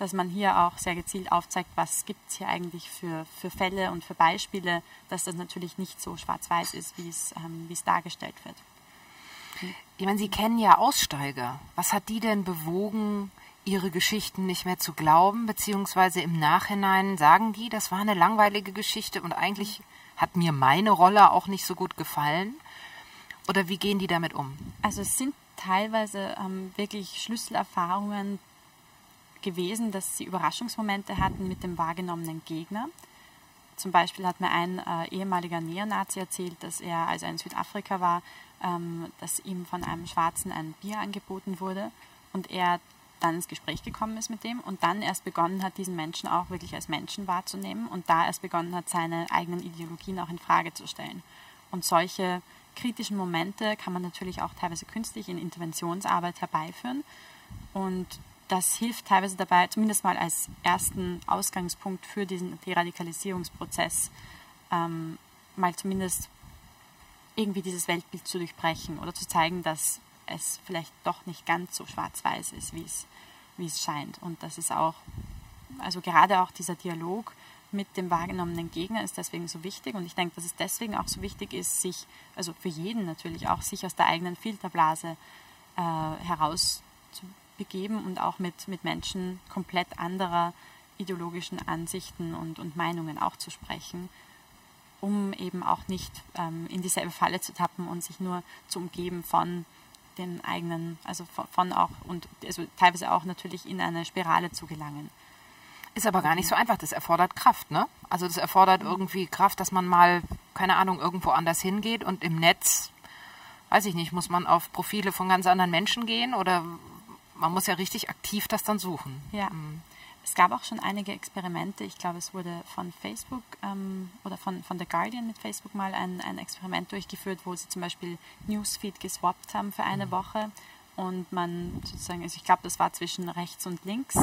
Speaker 2: dass man hier auch sehr gezielt aufzeigt, was gibt es hier eigentlich für, für Fälle und für Beispiele, dass das natürlich nicht so schwarz-weiß ist, wie es, ähm, es dargestellt wird.
Speaker 1: Ich meine, Sie kennen ja Aussteiger. Was hat die denn bewogen, ihre Geschichten nicht mehr zu glauben, beziehungsweise im Nachhinein sagen die, das war eine langweilige Geschichte und eigentlich hat mir meine Rolle auch nicht so gut gefallen? Oder wie gehen die damit um?
Speaker 2: Also es sind teilweise ähm, wirklich Schlüsselerfahrungen gewesen, dass sie Überraschungsmomente hatten mit dem wahrgenommenen Gegner. Zum Beispiel hat mir ein äh, ehemaliger Neonazi erzählt, dass er, als er in Südafrika war, ähm, dass ihm von einem Schwarzen ein Bier angeboten wurde und er dann ins Gespräch gekommen ist mit dem und dann erst begonnen hat, diesen Menschen auch wirklich als Menschen wahrzunehmen und da erst begonnen hat, seine eigenen Ideologien auch in Frage zu stellen. Und solche kritischen Momente kann man natürlich auch teilweise künstlich in Interventionsarbeit herbeiführen und das hilft teilweise dabei, zumindest mal als ersten Ausgangspunkt für diesen Deradikalisierungsprozess, ähm, mal zumindest irgendwie dieses Weltbild zu durchbrechen oder zu zeigen, dass es vielleicht doch nicht ganz so schwarz-weiß ist, wie es, wie es scheint. Und das ist auch, also gerade auch dieser Dialog mit dem wahrgenommenen Gegner ist deswegen so wichtig. Und ich denke, dass es deswegen auch so wichtig ist, sich, also für jeden natürlich auch, sich aus der eigenen Filterblase äh, heraus begeben und auch mit, mit Menschen komplett anderer ideologischen Ansichten und, und Meinungen auch zu sprechen, um eben auch nicht ähm, in dieselbe Falle zu tappen und sich nur zu umgeben von den eigenen, also von, von auch und also teilweise auch natürlich in eine Spirale zu gelangen.
Speaker 1: Ist aber gar nicht so einfach. Das erfordert Kraft, ne? Also das erfordert irgendwie Kraft, dass man mal, keine Ahnung, irgendwo anders hingeht und im Netz, weiß ich nicht, muss man auf Profile von ganz anderen Menschen gehen oder man muss ja richtig aktiv das dann suchen.
Speaker 2: Ja. Mhm. Es gab auch schon einige Experimente. Ich glaube, es wurde von Facebook ähm, oder von, von The Guardian mit Facebook mal ein, ein Experiment durchgeführt, wo sie zum Beispiel Newsfeed geswappt haben für eine mhm. Woche und man sozusagen, also ich glaube, das war zwischen rechts und links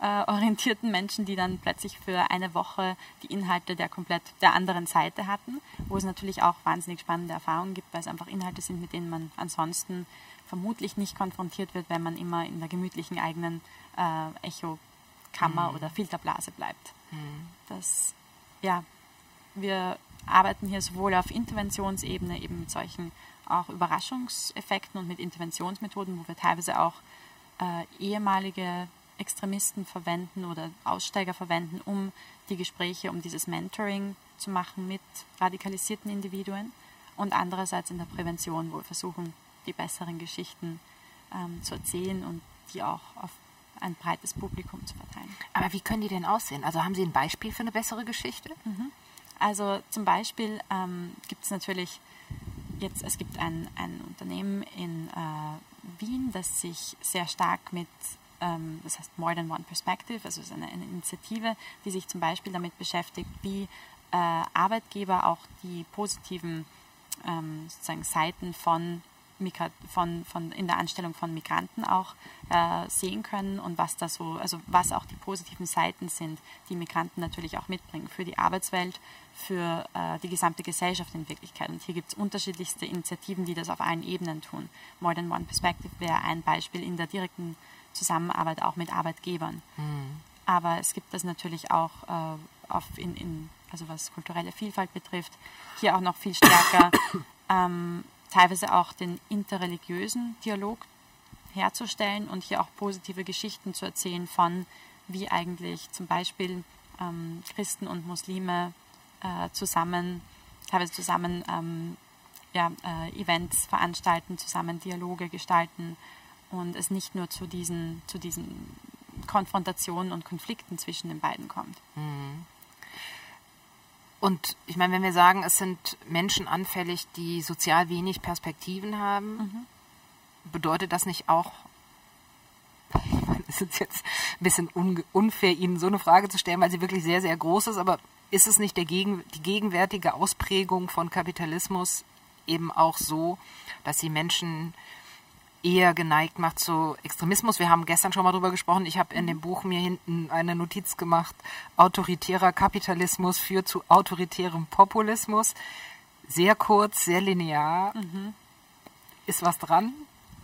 Speaker 2: äh, orientierten Menschen, die dann plötzlich für eine Woche die Inhalte der komplett der anderen Seite hatten, wo es natürlich auch wahnsinnig spannende Erfahrungen gibt, weil es einfach Inhalte sind, mit denen man ansonsten vermutlich nicht konfrontiert wird, wenn man immer in der gemütlichen eigenen äh, Echokammer mhm. oder Filterblase bleibt. Mhm. Das, ja, wir arbeiten hier sowohl auf Interventionsebene eben mit solchen auch Überraschungseffekten und mit Interventionsmethoden, wo wir teilweise auch äh, ehemalige Extremisten verwenden oder Aussteiger verwenden, um die Gespräche, um dieses Mentoring zu machen mit radikalisierten Individuen und andererseits in der Prävention, wo wir versuchen, die besseren Geschichten ähm, zu erzählen und die auch auf ein breites Publikum zu verteilen.
Speaker 1: Aber wie können die denn aussehen? Also haben Sie ein Beispiel für eine bessere Geschichte?
Speaker 2: Mhm. Also zum Beispiel ähm, gibt es natürlich jetzt, es gibt ein, ein Unternehmen in äh, Wien, das sich sehr stark mit, ähm, das heißt More Than One Perspective, also es ist eine, eine Initiative, die sich zum Beispiel damit beschäftigt, wie äh, Arbeitgeber auch die positiven ähm, sozusagen Seiten von von, von in der Anstellung von Migranten auch äh, sehen können und was da so, also was auch die positiven Seiten sind, die Migranten natürlich auch mitbringen für die Arbeitswelt, für äh, die gesamte Gesellschaft in Wirklichkeit. Und hier gibt es unterschiedlichste Initiativen, die das auf allen Ebenen tun. More Than One Perspective wäre ein Beispiel in der direkten Zusammenarbeit auch mit Arbeitgebern. Mhm. Aber es gibt das natürlich auch äh, auf in, in, also was kulturelle Vielfalt betrifft, hier auch noch viel stärker. [COUGHS] ähm, teilweise auch den interreligiösen Dialog herzustellen und hier auch positive Geschichten zu erzählen von, wie eigentlich zum Beispiel ähm, Christen und Muslime äh, zusammen, teilweise zusammen ähm, ja, äh, Events veranstalten, zusammen Dialoge gestalten und es nicht nur zu diesen, zu diesen Konfrontationen und Konflikten zwischen den beiden kommt. Mhm.
Speaker 1: Und ich meine, wenn wir sagen, es sind Menschen anfällig, die sozial wenig Perspektiven haben, mhm. bedeutet das nicht auch, ich [LAUGHS] meine, es ist jetzt ein bisschen unfair, Ihnen so eine Frage zu stellen, weil sie wirklich sehr, sehr groß ist, aber ist es nicht Gegen, die gegenwärtige Ausprägung von Kapitalismus eben auch so, dass sie Menschen eher geneigt macht zu Extremismus. Wir haben gestern schon mal drüber gesprochen. Ich habe in dem Buch mir hinten eine Notiz gemacht. Autoritärer Kapitalismus führt zu autoritärem Populismus. Sehr kurz, sehr linear. Mhm. Ist was dran?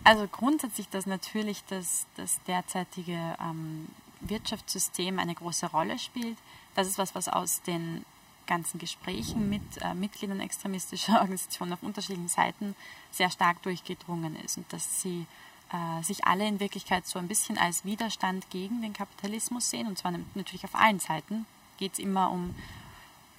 Speaker 2: Also grundsätzlich, dass natürlich das, das derzeitige ähm, Wirtschaftssystem eine große Rolle spielt. Das ist was, was aus den ganzen Gesprächen mit äh, Mitgliedern extremistischer [LAUGHS] Organisationen auf unterschiedlichen Seiten sehr stark durchgedrungen ist und dass sie äh, sich alle in Wirklichkeit so ein bisschen als Widerstand gegen den Kapitalismus sehen und zwar natürlich auf allen Seiten geht es immer um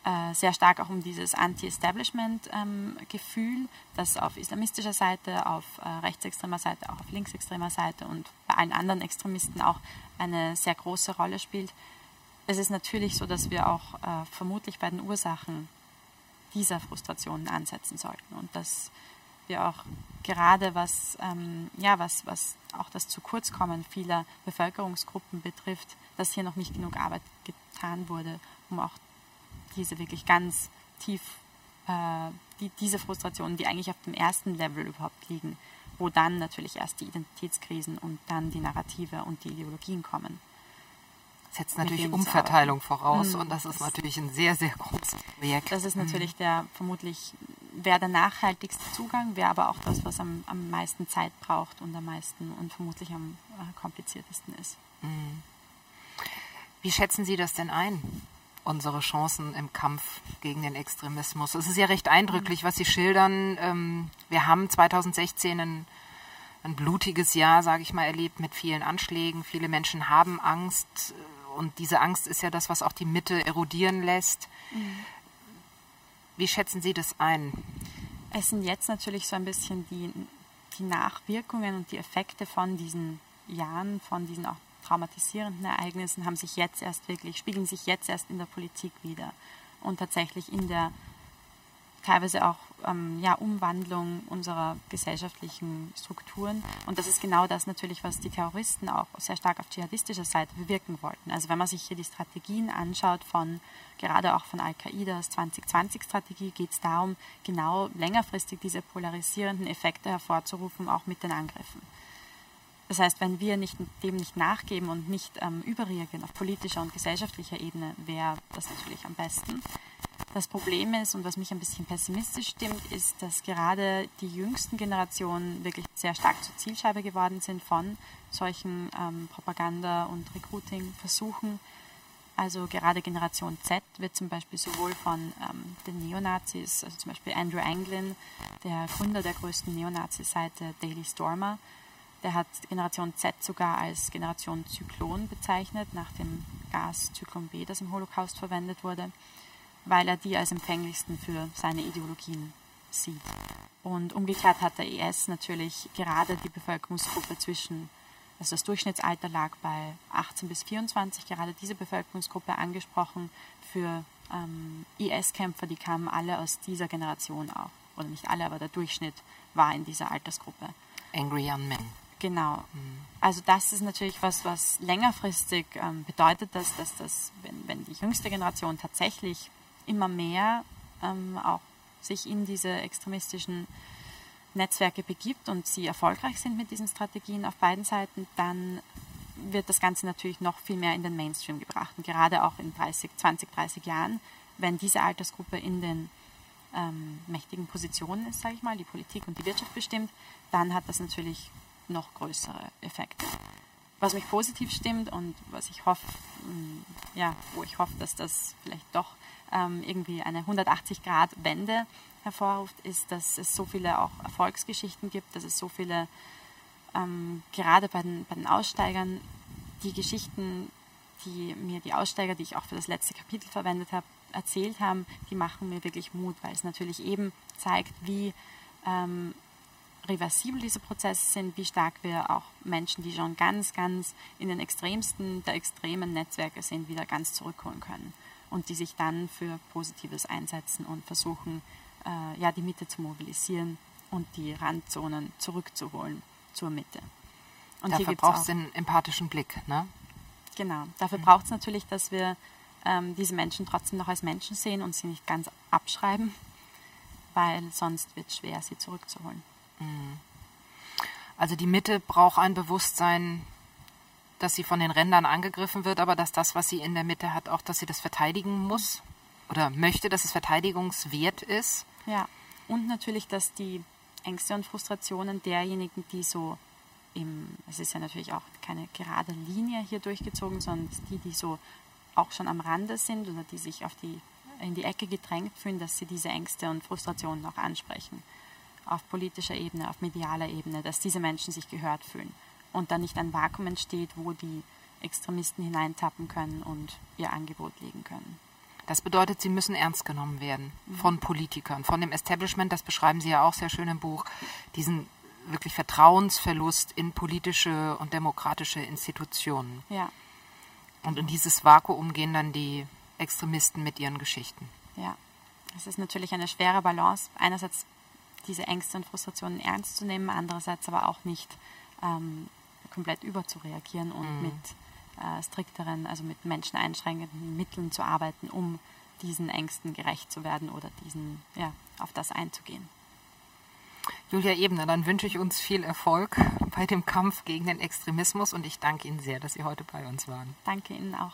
Speaker 2: äh, sehr stark auch um dieses Anti-Establishment-Gefühl, ähm, das auf islamistischer Seite, auf äh, rechtsextremer Seite, auch auf linksextremer Seite und bei allen anderen Extremisten auch eine sehr große Rolle spielt. Es ist natürlich so, dass wir auch äh, vermutlich bei den Ursachen dieser Frustrationen ansetzen sollten und dass wir auch gerade was, ähm, ja, was, was auch das Zukurzkommen vieler Bevölkerungsgruppen betrifft, dass hier noch nicht genug Arbeit getan wurde, um auch diese wirklich ganz tief, äh, die, diese Frustrationen, die eigentlich auf dem ersten Level überhaupt liegen, wo dann natürlich erst die Identitätskrisen und dann die Narrative und die Ideologien kommen.
Speaker 1: Setzt natürlich Umverteilung voraus mhm. und das ist natürlich ein sehr, sehr großes Projekt.
Speaker 2: Das ist natürlich mhm. der vermutlich wäre der nachhaltigste Zugang, wäre aber auch das, was am, am meisten Zeit braucht und am meisten und vermutlich am äh, kompliziertesten ist. Mhm.
Speaker 1: Wie schätzen Sie das denn ein? unsere Chancen im Kampf gegen den Extremismus. Es ist ja recht eindrücklich, was Sie schildern. Ähm, wir haben 2016 ein, ein blutiges Jahr, sage ich mal, erlebt mit vielen Anschlägen. Viele Menschen haben Angst und diese Angst ist ja das, was auch die Mitte erodieren lässt. Mhm. Wie schätzen Sie das ein?
Speaker 2: Es sind jetzt natürlich so ein bisschen die, die Nachwirkungen und die Effekte von diesen Jahren, von diesen auch traumatisierenden Ereignissen haben sich jetzt erst wirklich, spiegeln sich jetzt erst in der Politik wieder und tatsächlich in der teilweise auch ähm, ja, Umwandlung unserer gesellschaftlichen Strukturen. Und das ist genau das natürlich, was die Terroristen auch sehr stark auf dschihadistischer Seite bewirken wollten. Also wenn man sich hier die Strategien anschaut von, gerade auch von Al-Qaidas 2020-Strategie, geht es darum, genau längerfristig diese polarisierenden Effekte hervorzurufen, auch mit den Angriffen. Das heißt, wenn wir nicht, dem nicht nachgeben und nicht ähm, überreagieren auf politischer und gesellschaftlicher Ebene, wäre das natürlich am besten. Das Problem ist, und was mich ein bisschen pessimistisch stimmt, ist, dass gerade die jüngsten Generationen wirklich sehr stark zur Zielscheibe geworden sind von solchen ähm, Propaganda- und Recruiting-Versuchen. Also gerade Generation Z wird zum Beispiel sowohl von ähm, den Neonazis, also zum Beispiel Andrew Anglin, der Gründer der größten Neonazi-Seite Daily Stormer, der hat Generation Z sogar als Generation Zyklon bezeichnet, nach dem Gas Zyklon B, das im Holocaust verwendet wurde, weil er die als empfänglichsten für seine Ideologien sieht. Und umgekehrt hat der IS natürlich gerade die Bevölkerungsgruppe zwischen, also das Durchschnittsalter lag bei 18 bis 24, gerade diese Bevölkerungsgruppe angesprochen für ähm, IS-Kämpfer, die kamen alle aus dieser Generation auch. Oder nicht alle, aber der Durchschnitt war in dieser Altersgruppe.
Speaker 1: Angry Young Men.
Speaker 2: Genau. Also das ist natürlich was, was längerfristig ähm, bedeutet, dass, dass das, wenn, wenn die jüngste Generation tatsächlich immer mehr ähm, auch sich in diese extremistischen Netzwerke begibt und sie erfolgreich sind mit diesen Strategien auf beiden Seiten, dann wird das Ganze natürlich noch viel mehr in den Mainstream gebracht. Und gerade auch in 30, 20, 30 Jahren, wenn diese Altersgruppe in den ähm, mächtigen Positionen ist, sage ich mal, die Politik und die Wirtschaft bestimmt, dann hat das natürlich noch größere Effekte. Was mich positiv stimmt und was ich hoffe, mm, ja, wo ich hoffe, dass das vielleicht doch ähm, irgendwie eine 180-Grad-Wende hervorruft, ist, dass es so viele auch Erfolgsgeschichten gibt, dass es so viele, ähm, gerade bei den, bei den Aussteigern, die Geschichten, die mir die Aussteiger, die ich auch für das letzte Kapitel verwendet habe, erzählt haben, die machen mir wirklich Mut, weil es natürlich eben zeigt, wie ähm, reversibel diese Prozesse sind, wie stark wir auch Menschen, die schon ganz, ganz in den extremsten der extremen Netzwerke sind, wieder ganz zurückholen können und die sich dann für Positives einsetzen und versuchen, äh, ja, die Mitte zu mobilisieren und die Randzonen zurückzuholen zur Mitte.
Speaker 1: Und Dafür braucht es den empathischen Blick, ne?
Speaker 2: Genau. Dafür mhm. braucht es natürlich, dass wir ähm, diese Menschen trotzdem noch als Menschen sehen und sie nicht ganz abschreiben, weil sonst wird es schwer, sie zurückzuholen. Mhm.
Speaker 1: Also die Mitte braucht ein Bewusstsein, dass sie von den Rändern angegriffen wird, aber dass das, was sie in der Mitte hat, auch, dass sie das verteidigen muss oder möchte, dass es verteidigungswert ist.
Speaker 2: Ja, und natürlich, dass die Ängste und Frustrationen derjenigen, die so im, es ist ja natürlich auch keine gerade Linie hier durchgezogen, sondern die, die so auch schon am Rande sind oder die sich auf die, in die Ecke gedrängt fühlen, dass sie diese Ängste und Frustrationen auch ansprechen auf politischer Ebene, auf medialer Ebene, dass diese Menschen sich gehört fühlen und dann nicht ein Vakuum entsteht, wo die Extremisten hineintappen können und ihr Angebot legen können.
Speaker 1: Das bedeutet, sie müssen ernst genommen werden von Politikern, von dem Establishment, das beschreiben Sie ja auch sehr schön im Buch, diesen wirklich Vertrauensverlust in politische und demokratische Institutionen.
Speaker 2: Ja,
Speaker 1: Und in dieses Vakuum gehen dann die Extremisten mit ihren Geschichten.
Speaker 2: ja. Es ist natürlich eine schwere Balance, einerseits diese Ängste und Frustrationen ernst zu nehmen, andererseits aber auch nicht ähm, komplett überzureagieren und mit äh, strikteren, also mit menscheneinschränkenden Mitteln zu arbeiten, um diesen Ängsten gerecht zu werden oder diesen, ja, auf das einzugehen.
Speaker 1: Julia Ebner, dann wünsche ich uns viel Erfolg bei dem Kampf gegen den Extremismus und ich danke Ihnen sehr, dass Sie heute bei uns waren.
Speaker 2: Danke Ihnen auch.